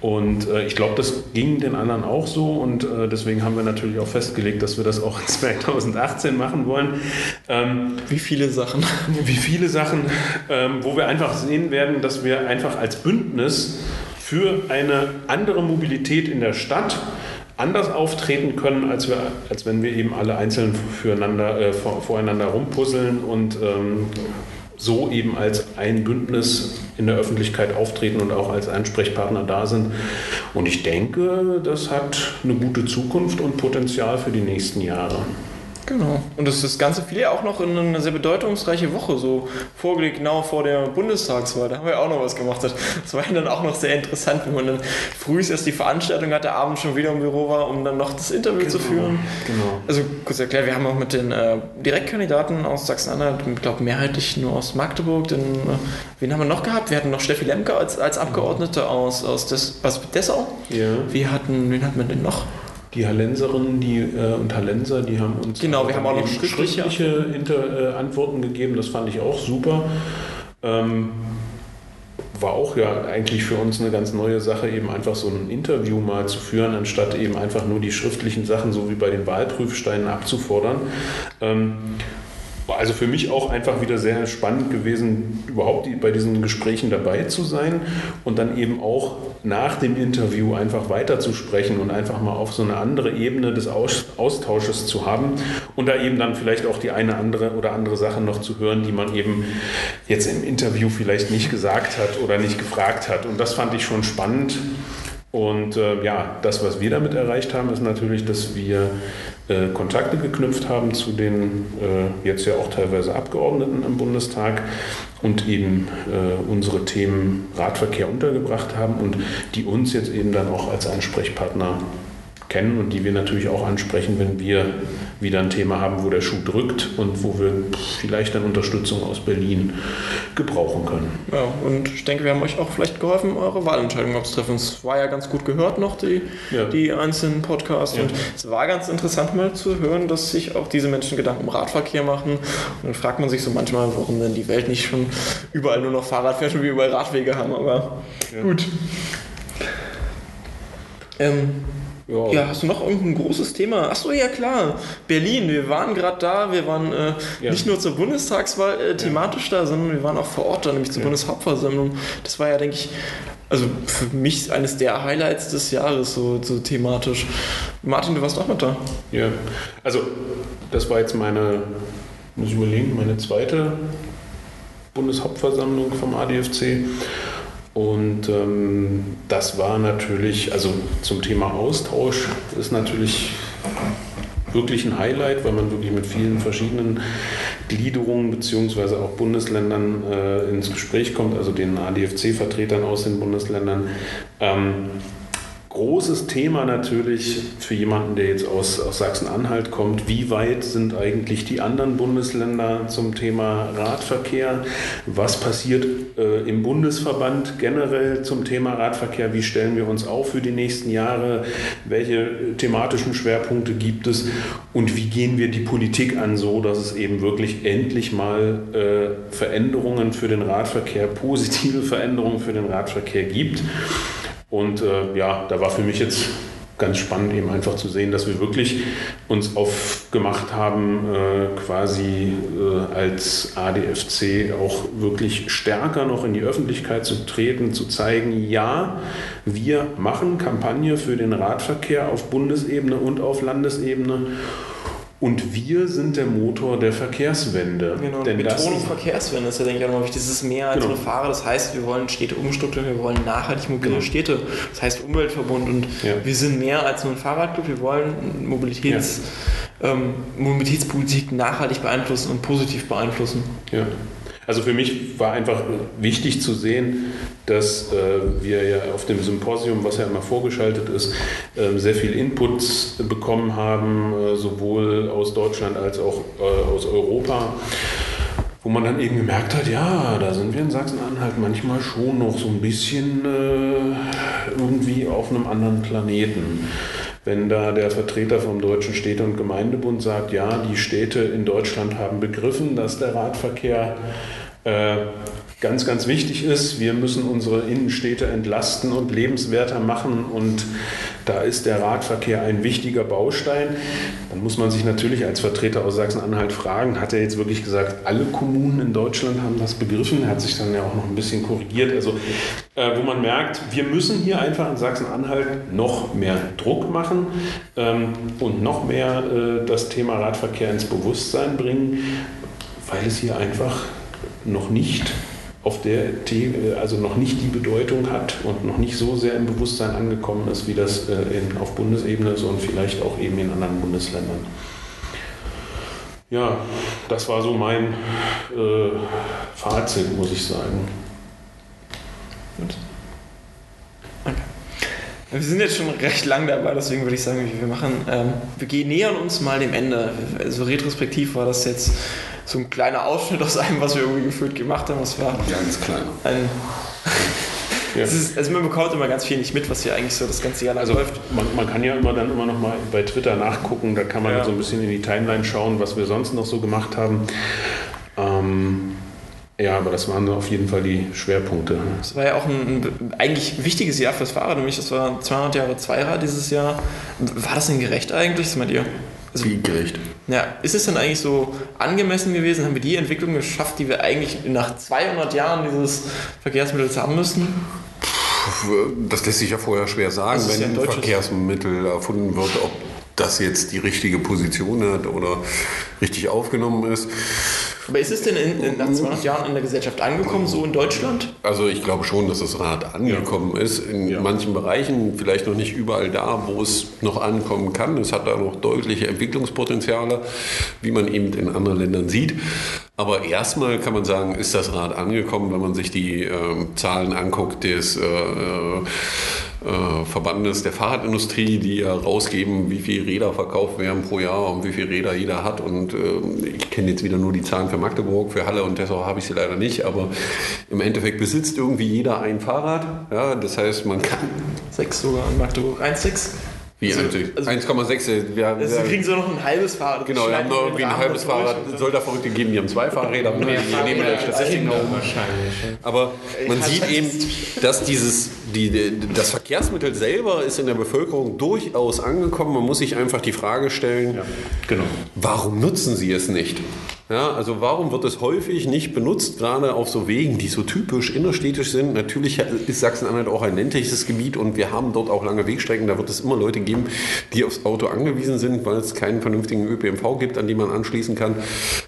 Und äh, ich glaube, das ging den anderen auch so und äh, deswegen haben wir natürlich auch festgelegt, dass wir das auch in [laughs] 2018 machen wollen. Ähm, wie viele Sachen? Wie viele Sachen, ähm, wo wir einfach sehen werden, dass wir einfach als Bündnis für eine andere Mobilität in der Stadt anders auftreten können, als, wir, als wenn wir eben alle einzeln füreinander, äh, vor, voreinander rumpuzzeln und ähm, so eben als ein Bündnis in der Öffentlichkeit auftreten und auch als Ansprechpartner da sind. Und ich denke, das hat eine gute Zukunft und Potenzial für die nächsten Jahre. Genau. Und das, das Ganze fiel ja auch noch in eine sehr bedeutungsreiche Woche, so vorgelegt genau vor der Bundestagswahl. Da haben wir auch noch was gemacht. Das war dann auch noch sehr interessant, wenn man dann früh erst die Veranstaltung hatte, abends schon wieder im Büro war, um dann noch das Interview genau. zu führen. Genau. Also kurz erklärt, wir haben auch mit den äh, Direktkandidaten aus Sachsen-Anhalt, ich glaube mehrheitlich nur aus Magdeburg, den, äh, wen haben wir noch gehabt? Wir hatten noch Steffi Lemke als, als Abgeordnete aus, aus Des, was, Dessau. Ja. Wir hatten, wen hatten wir denn noch? Die Hallenserinnen die, äh, und Hallenser, die haben uns genau, wir haben auch noch schriftliche, schriftliche Hinter, äh, Antworten gegeben. Das fand ich auch super. Ähm, war auch ja eigentlich für uns eine ganz neue Sache, eben einfach so ein Interview mal zu führen, anstatt eben einfach nur die schriftlichen Sachen so wie bei den Wahlprüfsteinen abzufordern. Ähm, also für mich auch einfach wieder sehr spannend gewesen, überhaupt bei diesen Gesprächen dabei zu sein und dann eben auch nach dem Interview einfach weiterzusprechen und einfach mal auf so eine andere Ebene des Austausches zu haben und da eben dann vielleicht auch die eine andere oder andere Sache noch zu hören, die man eben jetzt im Interview vielleicht nicht gesagt hat oder nicht gefragt hat. Und das fand ich schon spannend. Und äh, ja, das, was wir damit erreicht haben, ist natürlich, dass wir äh, Kontakte geknüpft haben zu den äh, jetzt ja auch teilweise Abgeordneten im Bundestag und eben äh, unsere Themen Radverkehr untergebracht haben und die uns jetzt eben dann auch als Ansprechpartner kennen und die wir natürlich auch ansprechen, wenn wir wieder ein Thema haben, wo der Schuh drückt und wo wir vielleicht dann Unterstützung aus Berlin gebrauchen können. Ja, und ich denke, wir haben euch auch vielleicht geholfen, eure Wahlentscheidung zu treffen. Es war ja ganz gut gehört noch, die, ja. die einzelnen Podcasts. Ja. Und es war ganz interessant mal zu hören, dass sich auch diese Menschen Gedanken um Radverkehr machen. Und dann fragt man sich so manchmal, warum denn die Welt nicht schon überall nur noch Fahrrad fährt und wir überall Radwege haben. Aber ja. gut. Ähm, ja. ja. hast du noch irgendein großes Thema? Achso, ja klar. Berlin, wir waren gerade da, wir waren äh, ja. nicht nur zur Bundestagswahl äh, thematisch ja. da, sondern wir waren auch vor Ort da, nämlich zur Bundeshauptversammlung. Das war ja, denke ich, also für mich eines der Highlights des Jahres, so, so thematisch. Martin, du warst auch mit da. Ja, also das war jetzt meine, muss ich überlegen, meine zweite Bundeshauptversammlung vom ADFC. Und ähm, das war natürlich, also zum Thema Austausch ist natürlich wirklich ein Highlight, weil man wirklich mit vielen verschiedenen Gliederungen beziehungsweise auch Bundesländern äh, ins Gespräch kommt, also den ADFC-Vertretern aus den Bundesländern. Ähm, großes Thema natürlich für jemanden, der jetzt aus, aus Sachsen-Anhalt kommt. Wie weit sind eigentlich die anderen Bundesländer zum Thema Radverkehr? Was passiert äh, im Bundesverband generell zum Thema Radverkehr? Wie stellen wir uns auf für die nächsten Jahre? Welche thematischen Schwerpunkte gibt es? Und wie gehen wir die Politik an, so dass es eben wirklich endlich mal äh, Veränderungen für den Radverkehr, positive Veränderungen für den Radverkehr gibt? Und äh, ja, da war für mich jetzt ganz spannend eben einfach zu sehen, dass wir wirklich uns aufgemacht haben, äh, quasi äh, als ADFC auch wirklich stärker noch in die Öffentlichkeit zu treten, zu zeigen, ja, wir machen Kampagne für den Radverkehr auf Bundesebene und auf Landesebene und wir sind der Motor der Verkehrswende. Genau, Denn Betonung Verkehrswende ist ja, denke ich, auch nochmal wichtig. Das ist mehr als genau. nur Fahrer. Das heißt, wir wollen Städte umstrukturieren, wir wollen nachhaltig mobile genau. Städte. Das heißt Umweltverbund. Und ja. wir sind mehr als nur ein Fahrradclub. Wir wollen Mobilitäts, ja. ähm, Mobilitätspolitik nachhaltig beeinflussen und positiv beeinflussen. Ja. Also für mich war einfach wichtig zu sehen, dass äh, wir ja auf dem Symposium, was ja immer vorgeschaltet ist, äh, sehr viel Inputs bekommen haben, äh, sowohl aus Deutschland als auch äh, aus Europa wo man dann eben gemerkt hat, ja, da sind wir in Sachsen-Anhalt manchmal schon noch so ein bisschen äh, irgendwie auf einem anderen Planeten. Wenn da der Vertreter vom Deutschen Städte- und Gemeindebund sagt, ja, die Städte in Deutschland haben begriffen, dass der Radverkehr äh, ganz, ganz wichtig ist. Wir müssen unsere Innenstädte entlasten und lebenswerter machen und da ist der Radverkehr ein wichtiger Baustein. Dann muss man sich natürlich als Vertreter aus Sachsen-Anhalt fragen, hat er jetzt wirklich gesagt, alle Kommunen in Deutschland haben das begriffen? Er hat sich dann ja auch noch ein bisschen korrigiert. Also äh, wo man merkt, wir müssen hier einfach in Sachsen-Anhalt noch mehr Druck machen ähm, und noch mehr äh, das Thema Radverkehr ins Bewusstsein bringen, weil es hier einfach noch nicht auf der also noch nicht die Bedeutung hat und noch nicht so sehr im Bewusstsein angekommen ist, wie das äh, in, auf Bundesebene ist und vielleicht auch eben in anderen Bundesländern. Ja, das war so mein äh, Fazit, muss ich sagen. Gut. Danke. Wir sind jetzt schon recht lang dabei, deswegen würde ich sagen, wir machen, ähm, wir nähern uns mal dem Ende. So also retrospektiv war das jetzt so ein kleiner Ausschnitt aus allem, was wir irgendwie gefühlt gemacht haben. Das war ganz klein. Ein, [laughs] ja. ist, also man bekommt immer ganz viel nicht mit, was hier eigentlich so das ganze Jahr lang also läuft. Man, man, kann ja immer dann immer noch mal bei Twitter nachgucken, da kann man ja. so ein bisschen in die Timeline schauen, was wir sonst noch so gemacht haben. Ähm, ja, aber das waren auf jeden Fall die Schwerpunkte. Es war ja auch ein, ein, eigentlich wichtiges Jahr fürs Fahrrad, nämlich das war 200 Jahre Zweirad dieses Jahr. War das denn gerecht eigentlich? Was meint ihr? Also, Wie gerecht? Ja, ist es denn eigentlich so angemessen gewesen? Haben wir die Entwicklung geschafft, die wir eigentlich nach 200 Jahren dieses Verkehrsmittels haben müssen? Das lässt sich ja vorher schwer sagen, wenn ja ein Verkehrsmittel erfunden wird, ob das jetzt die richtige Position hat oder richtig aufgenommen ist. Aber ist es denn in, in, nach 200 Jahren in der Gesellschaft angekommen, so in Deutschland? Also ich glaube schon, dass das Rad angekommen ja. ist. In ja. manchen Bereichen, vielleicht noch nicht überall da, wo es noch ankommen kann. Es hat da noch deutliche Entwicklungspotenziale, wie man eben in anderen Ländern sieht. Aber erstmal kann man sagen, ist das Rad angekommen, wenn man sich die äh, Zahlen anguckt des äh, äh, Verbandes der Fahrradindustrie, die ja rausgeben, wie viele Räder verkauft werden pro Jahr und wie viele Räder jeder hat. Und äh, ich kenne jetzt wieder nur die Zahlen für Magdeburg, für Halle und Dessau habe ich sie leider nicht, aber im Endeffekt besitzt irgendwie jeder ein Fahrrad. Ja, das heißt, man kann. Sechs sogar in Magdeburg. 1,6. Wie also, 1,6. Wir, also wir kriegen so noch ein halbes Fahrrad. Genau, wir haben noch irgendwie ein halbes Fahrrad. Soll da Verrückte geben, die haben zwei Fahrräder. Ne? Die nehmen der Statistik wahrscheinlich. Aber man sieht eben, dass dieses, die, das Verkehrsmittel selber ist in der Bevölkerung durchaus angekommen. Man muss sich einfach die Frage stellen, ja, genau. warum nutzen sie es nicht? Ja, also warum wird es häufig nicht benutzt, gerade auf so Wegen, die so typisch innerstädtisch sind? Natürlich ist Sachsen-Anhalt auch ein ländliches Gebiet und wir haben dort auch lange Wegstrecken. Da wird es immer Leute geben, die aufs Auto angewiesen sind, weil es keinen vernünftigen ÖPNV gibt, an den man anschließen kann.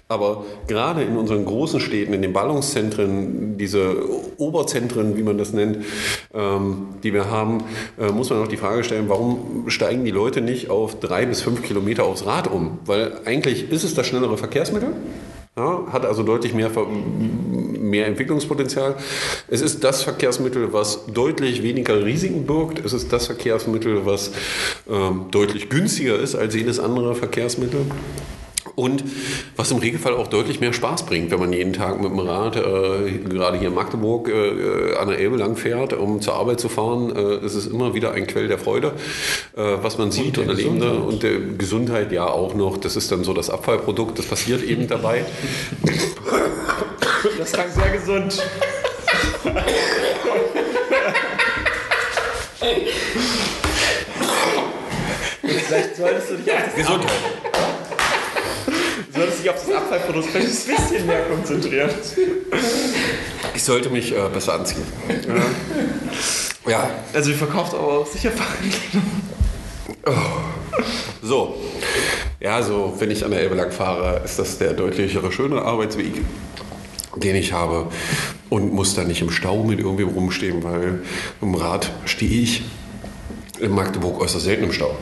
Aber gerade in unseren großen Städten, in den Ballungszentren, diese Oberzentren, wie man das nennt, ähm, die wir haben, äh, muss man auch die Frage stellen, warum steigen die Leute nicht auf drei bis fünf Kilometer aufs Rad um? Weil eigentlich ist es das schnellere Verkehrsmittel. Ja, hat also deutlich mehr, mehr Entwicklungspotenzial. Es ist das Verkehrsmittel, was deutlich weniger Risiken birgt. Es ist das Verkehrsmittel, was ähm, deutlich günstiger ist als jedes andere Verkehrsmittel. Und was im Regelfall auch deutlich mehr Spaß bringt, wenn man jeden Tag mit dem Rad, äh, gerade hier in Magdeburg, äh, an der Elbe lang fährt, um zur Arbeit zu fahren. Äh, es ist immer wieder ein Quell der Freude, äh, was man sieht und, erlebt. Und der Gesundheit ja auch noch. Das ist dann so das Abfallprodukt, das passiert eben dabei. Das klang sehr gesund. Vielleicht solltest du dich auf das Gesundheit solltest dich auf das Abfallprodukt ein bisschen mehr konzentrieren. Ich sollte mich äh, besser anziehen. Ja. ja. Also, ihr verkauft aber auch sicher Fahrradkleidung. Oh. So. Ja, so, wenn ich an der Elbe lang fahre, ist das der deutlichere, schöne Arbeitsweg, den ich habe und muss da nicht im Stau mit irgendwie rumstehen, weil im Rad stehe ich in Magdeburg äußerst selten im Stau.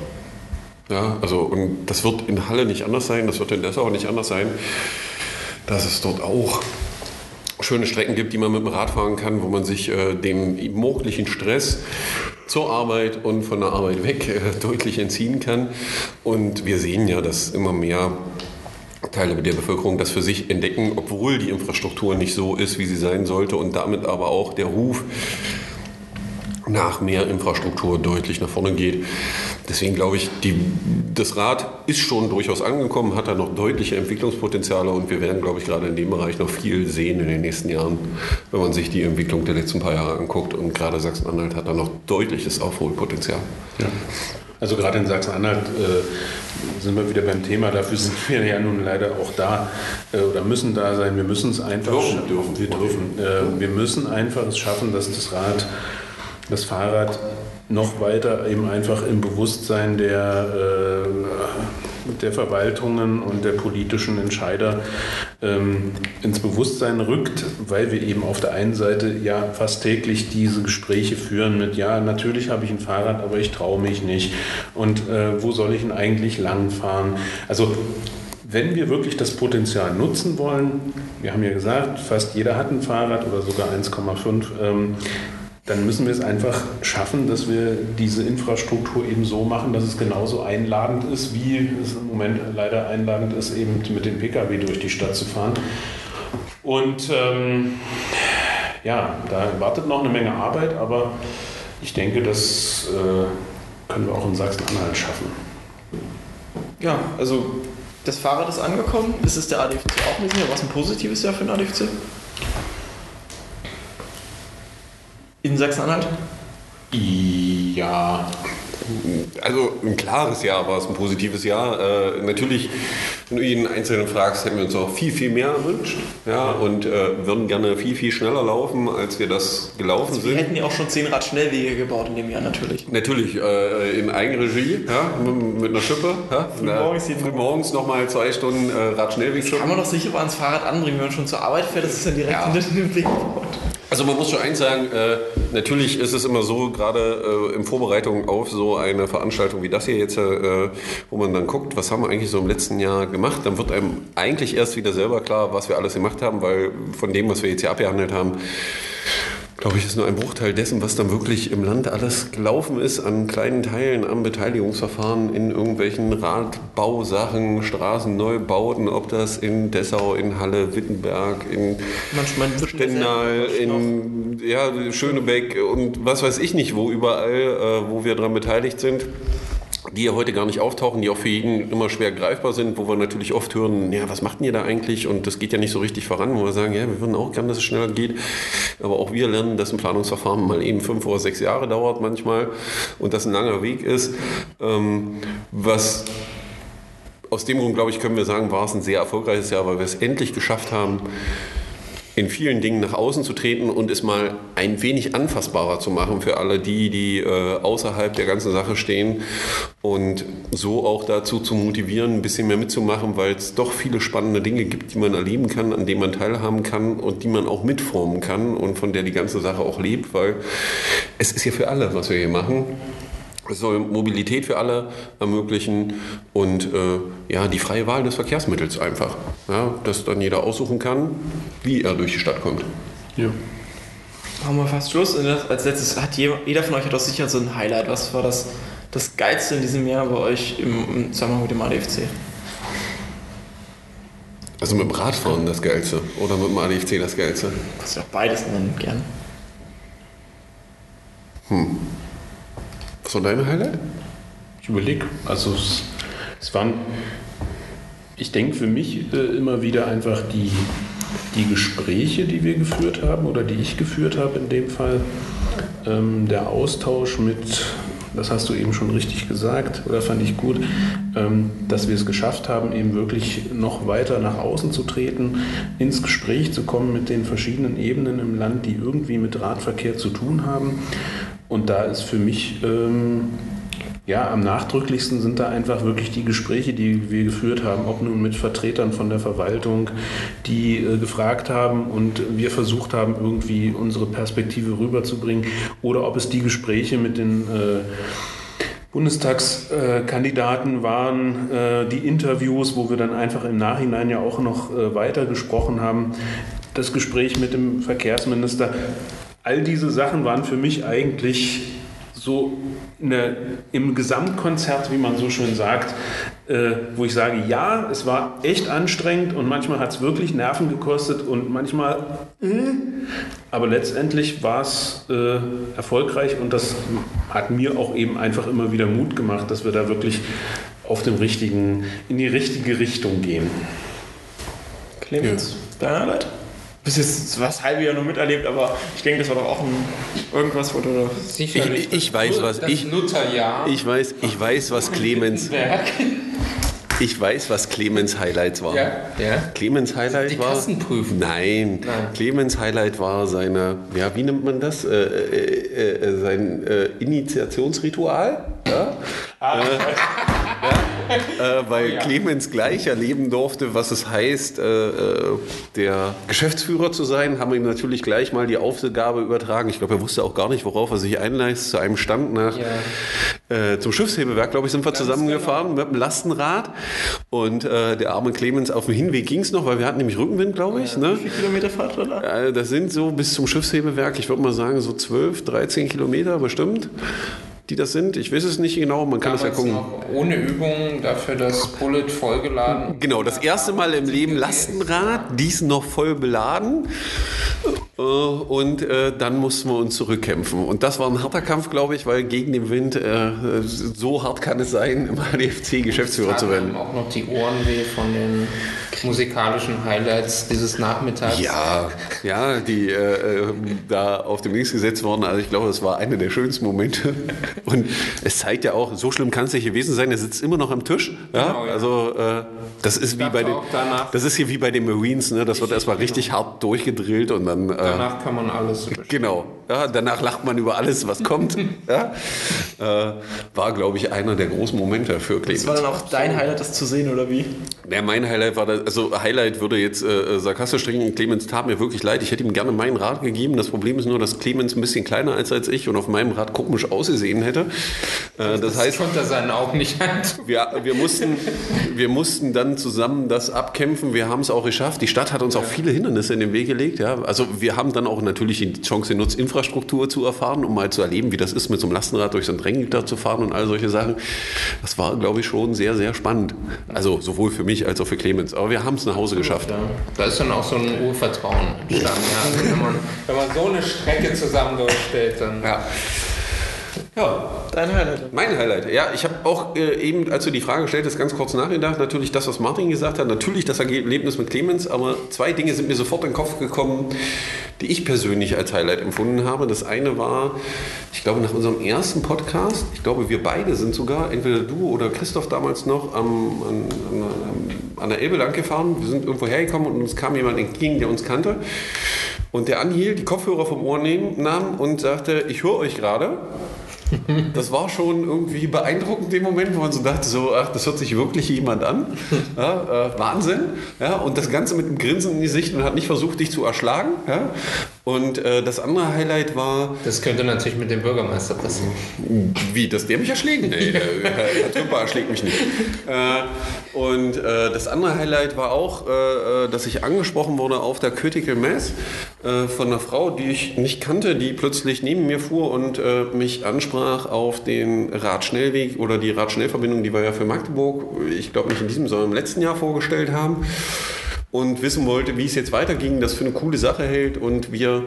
Ja, also, und das wird in Halle nicht anders sein, das wird in Dessau nicht anders sein, dass es dort auch schöne Strecken gibt, die man mit dem Rad fahren kann, wo man sich äh, dem möglichen Stress zur Arbeit und von der Arbeit weg äh, deutlich entziehen kann. Und wir sehen ja, dass immer mehr Teile der Bevölkerung das für sich entdecken, obwohl die Infrastruktur nicht so ist, wie sie sein sollte und damit aber auch der Ruf nach mehr Infrastruktur deutlich nach vorne geht. Deswegen glaube ich, die, das Rad ist schon durchaus angekommen, hat da noch deutliche Entwicklungspotenziale und wir werden, glaube ich, gerade in dem Bereich noch viel sehen in den nächsten Jahren, wenn man sich die Entwicklung der letzten paar Jahre anguckt. Und gerade Sachsen-Anhalt hat da noch deutliches Aufholpotenzial. Ja. Also gerade in Sachsen-Anhalt äh, sind wir wieder beim Thema. Dafür sind wir ja nun leider auch da äh, oder müssen da sein. Wir müssen es einfach dürfen, dürfen. Wir dürfen. Äh, wir müssen einfach es schaffen, dass das Rad das Fahrrad noch weiter eben einfach im Bewusstsein der, äh, der Verwaltungen und der politischen Entscheider ähm, ins Bewusstsein rückt, weil wir eben auf der einen Seite ja fast täglich diese Gespräche führen mit, ja, natürlich habe ich ein Fahrrad, aber ich traue mich nicht. Und äh, wo soll ich denn eigentlich langfahren? Also wenn wir wirklich das Potenzial nutzen wollen, wir haben ja gesagt, fast jeder hat ein Fahrrad oder sogar 1,5, ähm, dann müssen wir es einfach schaffen, dass wir diese Infrastruktur eben so machen, dass es genauso einladend ist, wie es im Moment leider einladend ist, eben mit dem Pkw durch die Stadt zu fahren. Und ähm, ja, da wartet noch eine Menge Arbeit, aber ich denke, das äh, können wir auch in Sachsen-Anhalt schaffen. Ja, also das Fahrrad ist angekommen. Ist es der ADFC auch nicht mehr? Was ein positives Jahr für den ADFC? In Sachsen-Anhalt? Ja, also ein klares Jahr war es, ein positives Jahr. Äh, natürlich, wenn du jeden Einzelnen fragst, hätten wir uns auch viel, viel mehr erwünscht ja, und äh, würden gerne viel, viel schneller laufen, als wir das gelaufen also wir sind. Wir hätten ja auch schon 10 Rad Schnellwege gebaut in dem Jahr natürlich. Natürlich, äh, in Eigenregie, ja, mit, mit einer Schippe. Ja, frühmorgens, früh morgens nochmal zwei Stunden äh, Radschnellweg. Kann man doch sicher mal ans Fahrrad anbringen, wenn man schon zur Arbeit fährt, das ist dann direkt ja. hinter dem Weg. Also man muss schon eins sagen, äh, natürlich ist es immer so, gerade äh, in Vorbereitung auf so eine Veranstaltung wie das hier jetzt, äh, wo man dann guckt, was haben wir eigentlich so im letzten Jahr gemacht, dann wird einem eigentlich erst wieder selber klar, was wir alles gemacht haben, weil von dem, was wir jetzt hier abgehandelt haben, glaube ich, ist nur ein Bruchteil dessen, was dann wirklich im Land alles gelaufen ist an kleinen Teilen am Beteiligungsverfahren in irgendwelchen Radbausachen, Straßenneubauten, ob das in Dessau, in Halle, Wittenberg, in Stendal, in ja, Schönebeck und was weiß ich nicht wo, überall, äh, wo wir daran beteiligt sind die ja heute gar nicht auftauchen, die auch für jeden immer schwer greifbar sind, wo wir natürlich oft hören, ja, was macht denn ihr da eigentlich? Und das geht ja nicht so richtig voran, wo wir sagen, ja, wir würden auch gerne, dass es schneller geht. Aber auch wir lernen, dass ein Planungsverfahren mal eben fünf oder sechs Jahre dauert manchmal und das ein langer Weg ist. Ähm, was aus dem Grund, glaube ich, können wir sagen, war es ein sehr erfolgreiches Jahr, weil wir es endlich geschafft haben, in vielen Dingen nach außen zu treten und es mal ein wenig anfassbarer zu machen für alle die, die äh, außerhalb der ganzen Sache stehen und so auch dazu zu motivieren, ein bisschen mehr mitzumachen, weil es doch viele spannende Dinge gibt, die man erleben kann, an denen man teilhaben kann und die man auch mitformen kann und von der die ganze Sache auch lebt, weil es ist ja für alle, was wir hier machen. Es soll Mobilität für alle ermöglichen und äh, ja, die freie Wahl des Verkehrsmittels einfach. Ja, dass dann jeder aussuchen kann, wie er durch die Stadt kommt. Ja. Machen wir fast Schluss. Als letztes hat jeder von euch hat doch sicher so ein Highlight. Was war das, das Geilste in diesem Jahr bei euch im, im Zusammenhang mit dem ADFC? Also mit dem Radfahren das Geilste oder mit dem ADFC das Geilste? Kannst du auch beides nennen, gern. Hm. Was war dein Highlight? Ich überlege. Also es, es waren, ich denke für mich äh, immer wieder einfach die, die Gespräche, die wir geführt haben oder die ich geführt habe in dem Fall. Ähm, der Austausch mit, das hast du eben schon richtig gesagt, oder fand ich gut, ähm, dass wir es geschafft haben, eben wirklich noch weiter nach außen zu treten, ins Gespräch zu kommen mit den verschiedenen Ebenen im Land, die irgendwie mit Radverkehr zu tun haben. Und da ist für mich ähm, ja, am nachdrücklichsten sind da einfach wirklich die Gespräche, die wir geführt haben, ob nun mit Vertretern von der Verwaltung, die äh, gefragt haben und wir versucht haben, irgendwie unsere Perspektive rüberzubringen, oder ob es die Gespräche mit den äh, Bundestagskandidaten waren, äh, die Interviews, wo wir dann einfach im Nachhinein ja auch noch äh, weiter gesprochen haben, das Gespräch mit dem Verkehrsminister all diese Sachen waren für mich eigentlich so eine, im Gesamtkonzert, wie man so schön sagt, äh, wo ich sage, ja, es war echt anstrengend und manchmal hat es wirklich Nerven gekostet und manchmal, äh, aber letztendlich war es äh, erfolgreich und das hat mir auch eben einfach immer wieder Mut gemacht, dass wir da wirklich auf dem richtigen, in die richtige Richtung gehen. Clemens, ja. deine Arbeit? Bis jetzt was halbe Jahr nur miterlebt, aber ich denke, das war doch auch ein, irgendwas, wo du sicherlich. Ich, ich weiß, was ich. Nutterjahr. Ich weiß, ich weiß, was [laughs] Clemens. Ich weiß, was Clemens Highlights war. Ja, ja. Clemens Highlight die war. Kassenprüfung. Nein. Nein. Clemens Highlight war seine, ja, wie nennt man das? Äh, äh, äh, sein äh, Initiationsritual. Ja? Ah. Äh, [laughs] ja, äh, weil oh, ja. Clemens gleich erleben durfte, was es heißt, äh, äh, der Geschäftsführer zu sein, haben wir ihm natürlich gleich mal die Aufgabe übertragen. Ich glaube, er wusste auch gar nicht, worauf er sich einleist. Zu einem Stand nach ja. äh, zum Schiffshebewerk, glaube ich, sind wir Ganz zusammengefahren genau. mit dem Lastenrad. Und äh, der arme Clemens auf dem Hinweg ging es noch, weil wir hatten nämlich Rückenwind, glaube ich. Ne? Wie viele Kilometer Fahrt war da? das sind so bis zum Schiffshebewerk, ich würde mal sagen, so 12, 13 Kilometer bestimmt die das sind. Ich weiß es nicht genau, man kann das ja gucken. ohne Übung dafür das Bullet vollgeladen. Genau, das erste Mal im Leben Lastenrad, dies noch voll beladen. Äh, und äh, dann mussten wir uns zurückkämpfen. Und das war ein harter Kampf, glaube ich, weil gegen den Wind äh, so hart kann es sein, im HDFC Geschäftsführer zu werden. auch noch die Ohren weh von den musikalischen Highlights dieses Nachmittags. Ja, ja, die äh, äh, da auf dem Links gesetzt worden. Also ich glaube, das war einer der schönsten Momente. [laughs] Und es zeigt ja auch, so schlimm kann es nicht gewesen sein. Er sitzt immer noch am Tisch. Ja? Genau, ja. Also äh, das ist wie bei den, das ist hier wie bei den Marines. Ne? Das wird erstmal richtig genau. hart durchgedrillt und dann. Danach kann man alles. Genau. Ja, danach lacht man über alles, was kommt. Ja, äh, war, glaube ich, einer der großen Momente für Clemens. Das war dann auch dein Highlight, das zu sehen, oder wie? Ja, mein Highlight war, das, also Highlight würde jetzt äh, sarkastisch trinken. Clemens tat mir wirklich leid. Ich hätte ihm gerne meinen Rat gegeben. Das Problem ist nur, dass Clemens ein bisschen kleiner ist als ich und auf meinem Rad komisch ausgesehen hätte. Äh, das, das heißt, konnte er seinen Augen nicht an. Wir, wir, mussten, wir mussten dann zusammen das abkämpfen. Wir haben es auch geschafft. Die Stadt hat uns auch viele Hindernisse in den Weg gelegt. Ja. Also wir haben dann auch natürlich die Chance genutzt, Infrastruktur zu erfahren, um mal zu erleben, wie das ist, mit so einem Lastenrad durch so ein Drängengitter zu fahren und all solche Sachen. Das war, glaube ich, schon sehr, sehr spannend. Also sowohl für mich als auch für Clemens. Aber wir haben es nach Hause geschafft. Ja. Da ist dann auch so ein Urvertrauen entstanden. Ja. [laughs] wenn, man, wenn man so eine Strecke zusammen durchstellt, dann... Ja. Ja, dein Highlight. Mein Highlight. Ja, ich habe auch äh, eben, als du die Frage gestellt hast, ganz kurz nachgedacht. Natürlich das, was Martin gesagt hat, natürlich das Erlebnis mit Clemens, aber zwei Dinge sind mir sofort in den Kopf gekommen, die ich persönlich als Highlight empfunden habe. Das eine war, ich glaube, nach unserem ersten Podcast, ich glaube, wir beide sind sogar, entweder du oder Christoph damals noch, am, an, an, an der Elbe lang gefahren. Wir sind irgendwo hergekommen und uns kam jemand entgegen, der uns kannte. Und der anhielt, die Kopfhörer vom Ohr nahm und sagte, ich höre euch gerade. Das war schon irgendwie beeindruckend im Moment, wo man so dachte, so, ach, das hört sich wirklich jemand an. Ja, äh, Wahnsinn. Ja, und das Ganze mit einem Grinsen in die Sicht und hat nicht versucht, dich zu erschlagen. Ja. Und äh, das andere Highlight war. Das könnte natürlich mit dem Bürgermeister passieren. Wie, dass der mich erschlägt? Nee, der, [laughs] Herr Trümper erschlägt mich nicht. Äh, und äh, das andere Highlight war auch, äh, äh, dass ich angesprochen wurde auf der Critical Mass äh, von einer Frau, die ich nicht kannte, die plötzlich neben mir fuhr und mich ansprach auf den Radschnellweg oder die Radschnellverbindung, die wir ja für Magdeburg, ich glaube nicht in diesem, sondern im letzten Jahr vorgestellt haben und wissen wollte, wie es jetzt weiterging, das für eine coole Sache hält und wir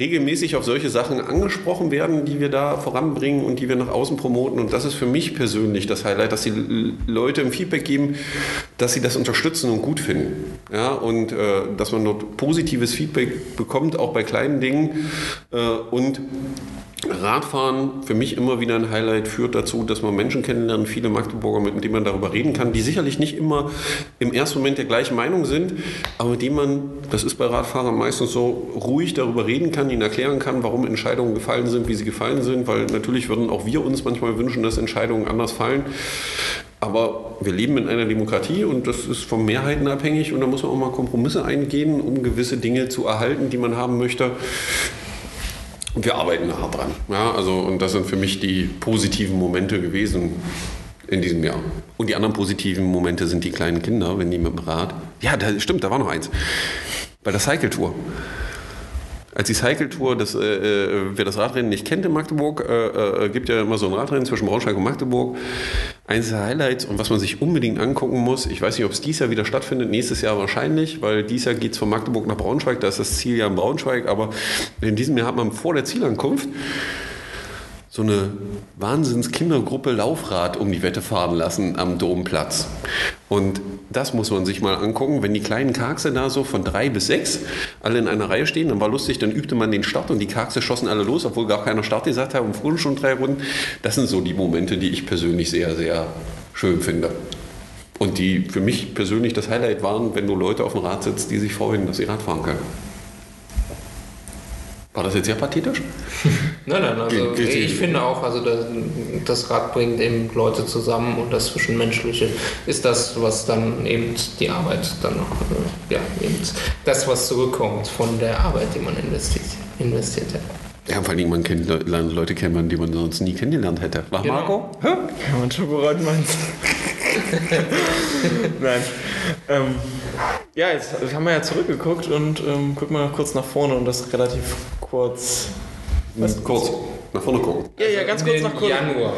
regelmäßig auf solche Sachen angesprochen werden, die wir da voranbringen und die wir nach außen promoten. Und das ist für mich persönlich das Highlight, dass die Leute im Feedback geben, dass sie das unterstützen und gut finden. Ja, und äh, dass man dort positives Feedback bekommt, auch bei kleinen Dingen. Äh, und Radfahren für mich immer wieder ein Highlight führt dazu, dass man Menschen kennenlernt, viele Magdeburger, mit denen man darüber reden kann, die sicherlich nicht immer im ersten Moment der gleichen Meinung sind, aber mit denen man, das ist bei Radfahrern meistens so, ruhig darüber reden kann, ihnen erklären kann, warum Entscheidungen gefallen sind, wie sie gefallen sind, weil natürlich würden auch wir uns manchmal wünschen, dass Entscheidungen anders fallen. Aber wir leben in einer Demokratie und das ist von Mehrheiten abhängig und da muss man auch mal Kompromisse eingehen, um gewisse Dinge zu erhalten, die man haben möchte. Und wir arbeiten hart dran. Ja, also, und das sind für mich die positiven Momente gewesen in diesem Jahr. Und die anderen positiven Momente sind die kleinen Kinder, wenn die mit dem Rad. Ja, da, stimmt, da war noch eins. Bei der Cycle Tour. Als die Cycle Tour, das, äh, äh, wer das Radrennen nicht kennt in Magdeburg, äh, äh, gibt ja immer so ein Radrennen zwischen Braunschweig und Magdeburg. Eines der Highlights und was man sich unbedingt angucken muss, ich weiß nicht, ob es dieses Jahr wieder stattfindet, nächstes Jahr wahrscheinlich, weil dieses Jahr geht es von Magdeburg nach Braunschweig, da ist das Ziel ja in Braunschweig, aber in diesem Jahr hat man vor der Zielankunft so eine Wahnsinns-Kindergruppe Laufrad um die Wette fahren lassen am Domplatz. Und das muss man sich mal angucken. Wenn die kleinen Karkse da so von drei bis sechs alle in einer Reihe stehen, dann war lustig, dann übte man den Start und die Karkse schossen alle los, obwohl gar keiner Start gesagt hat und fuhren schon drei Runden. Das sind so die Momente, die ich persönlich sehr, sehr schön finde. Und die für mich persönlich das Highlight waren, wenn du Leute auf dem Rad sitzt, die sich freuen, dass sie Rad fahren können. War das jetzt sehr pathetisch? [laughs] nein, nein, also Ge ich finde auch, also das, das, Rad bringt eben Leute zusammen und das Zwischenmenschliche ist das, was dann eben die Arbeit dann noch, äh, ja, eben das, was zurückkommt von der Arbeit, die man investiert, investiert hat. Ja, vor allem, man kennt Leute kennen, die man sonst nie kennengelernt hätte. War genau. Marco? Hä? Ja, man Schokolade meinst. Nein. Ähm, ja, jetzt haben wir ja zurückgeguckt und ähm, gucken wir noch kurz nach vorne und das relativ kurz. Was? Kurz. Nach vorne gucken. Ja, ja, ganz kurz nach kurz. Januar.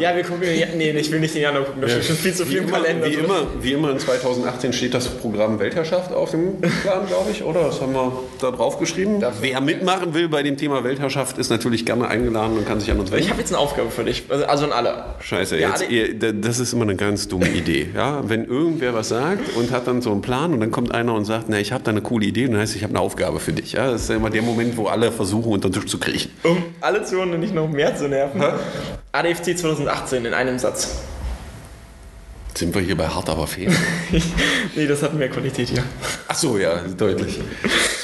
Ja, wir gucken. Ja, nee, ich will nicht den Januar gucken. Da steht schon viel zu viel im Kalender. Wie immer, wie immer in 2018 steht das Programm Weltherrschaft auf dem Plan, [laughs] glaube ich, oder? Das haben wir da drauf geschrieben. Wer mitmachen will bei dem Thema Weltherrschaft, ist natürlich gerne eingeladen und kann sich an uns wenden. Ich habe jetzt eine Aufgabe für dich, also, also an alle. Scheiße, ja, jetzt, ihr, das ist immer eine ganz dumme Idee. Ja? Wenn irgendwer was sagt und hat dann so einen Plan und dann kommt einer und sagt, na, ich habe da eine coole Idee und dann heißt, ich habe eine Aufgabe für dich. Ja? Das ist ja immer der Moment, wo alle versuchen, unter den Tisch zu kriechen. Um alle zu nicht noch mehr zu nerven. Hä? ADFC 2018 in einem Satz. Sind wir hier bei hart aber fair? [laughs] nee, das hat mehr Qualität hier. Ach so, ja, deutlich.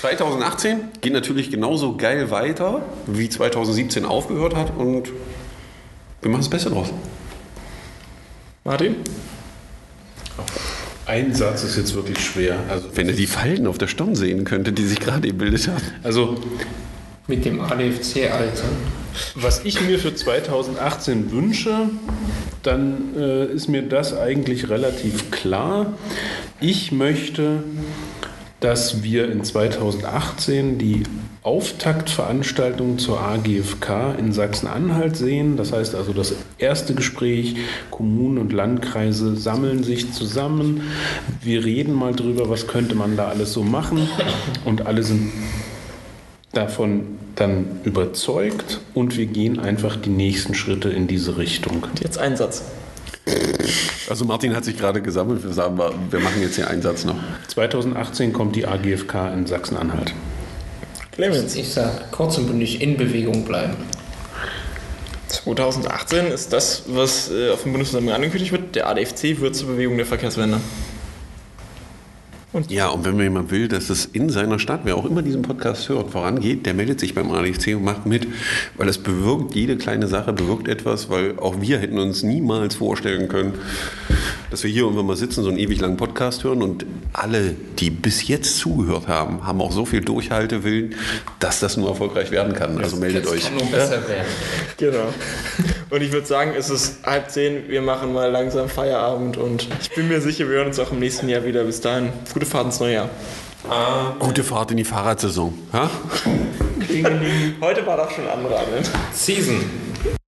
2018 geht natürlich genauso geil weiter, wie 2017 aufgehört hat und wir machen das Beste draus. Martin? Ein Satz ist jetzt wirklich schwer. Also, Wenn ihr die Falten auf der Stirn sehen könntet, die sich gerade gebildet haben. also Mit dem ADFC-Alter. was ich mir für 2018 wünsche, dann äh, ist mir das eigentlich relativ klar. Ich möchte, dass wir in 2018 die Auftaktveranstaltung zur AGFK in Sachsen-Anhalt sehen. Das heißt also das erste Gespräch, Kommunen und Landkreise sammeln sich zusammen. Wir reden mal drüber, was könnte man da alles so machen. Und alle sind davon dann überzeugt und wir gehen einfach die nächsten Schritte in diese Richtung. Jetzt ein Satz. Also Martin hat sich gerade gesammelt. Wir sagen, wir wir machen jetzt hier einen Satz noch. 2018 kommt die AGFK in Sachsen-Anhalt. Clemens. Ich sag kurz und bündig in Bewegung bleiben. 2018 ist das, was äh, auf dem Bundesversammlung angekündigt wird. Der ADFC wird zur Bewegung der Verkehrswende. Ja, und wenn jemand will, dass es in seiner Stadt, wer auch immer diesen Podcast hört, vorangeht, der meldet sich beim ADFC und macht mit, weil es bewirkt, jede kleine Sache bewirkt etwas, weil auch wir hätten uns niemals vorstellen können, dass wir hier irgendwann mal sitzen, so einen ewig langen Podcast hören und alle, die bis jetzt zugehört haben, haben auch so viel Durchhaltewillen, dass das nur erfolgreich werden kann. Also meldet Das euch. kann nur besser werden. Genau. Und ich würde sagen, es ist halb zehn, wir machen mal langsam Feierabend und ich bin mir sicher, wir hören uns auch im nächsten Jahr wieder. Bis dahin, gute Fahrt ins neue Jahr. Gute Fahrt in die Fahrradsaison. Ha? [laughs] Heute war doch schon andere Abend. Season.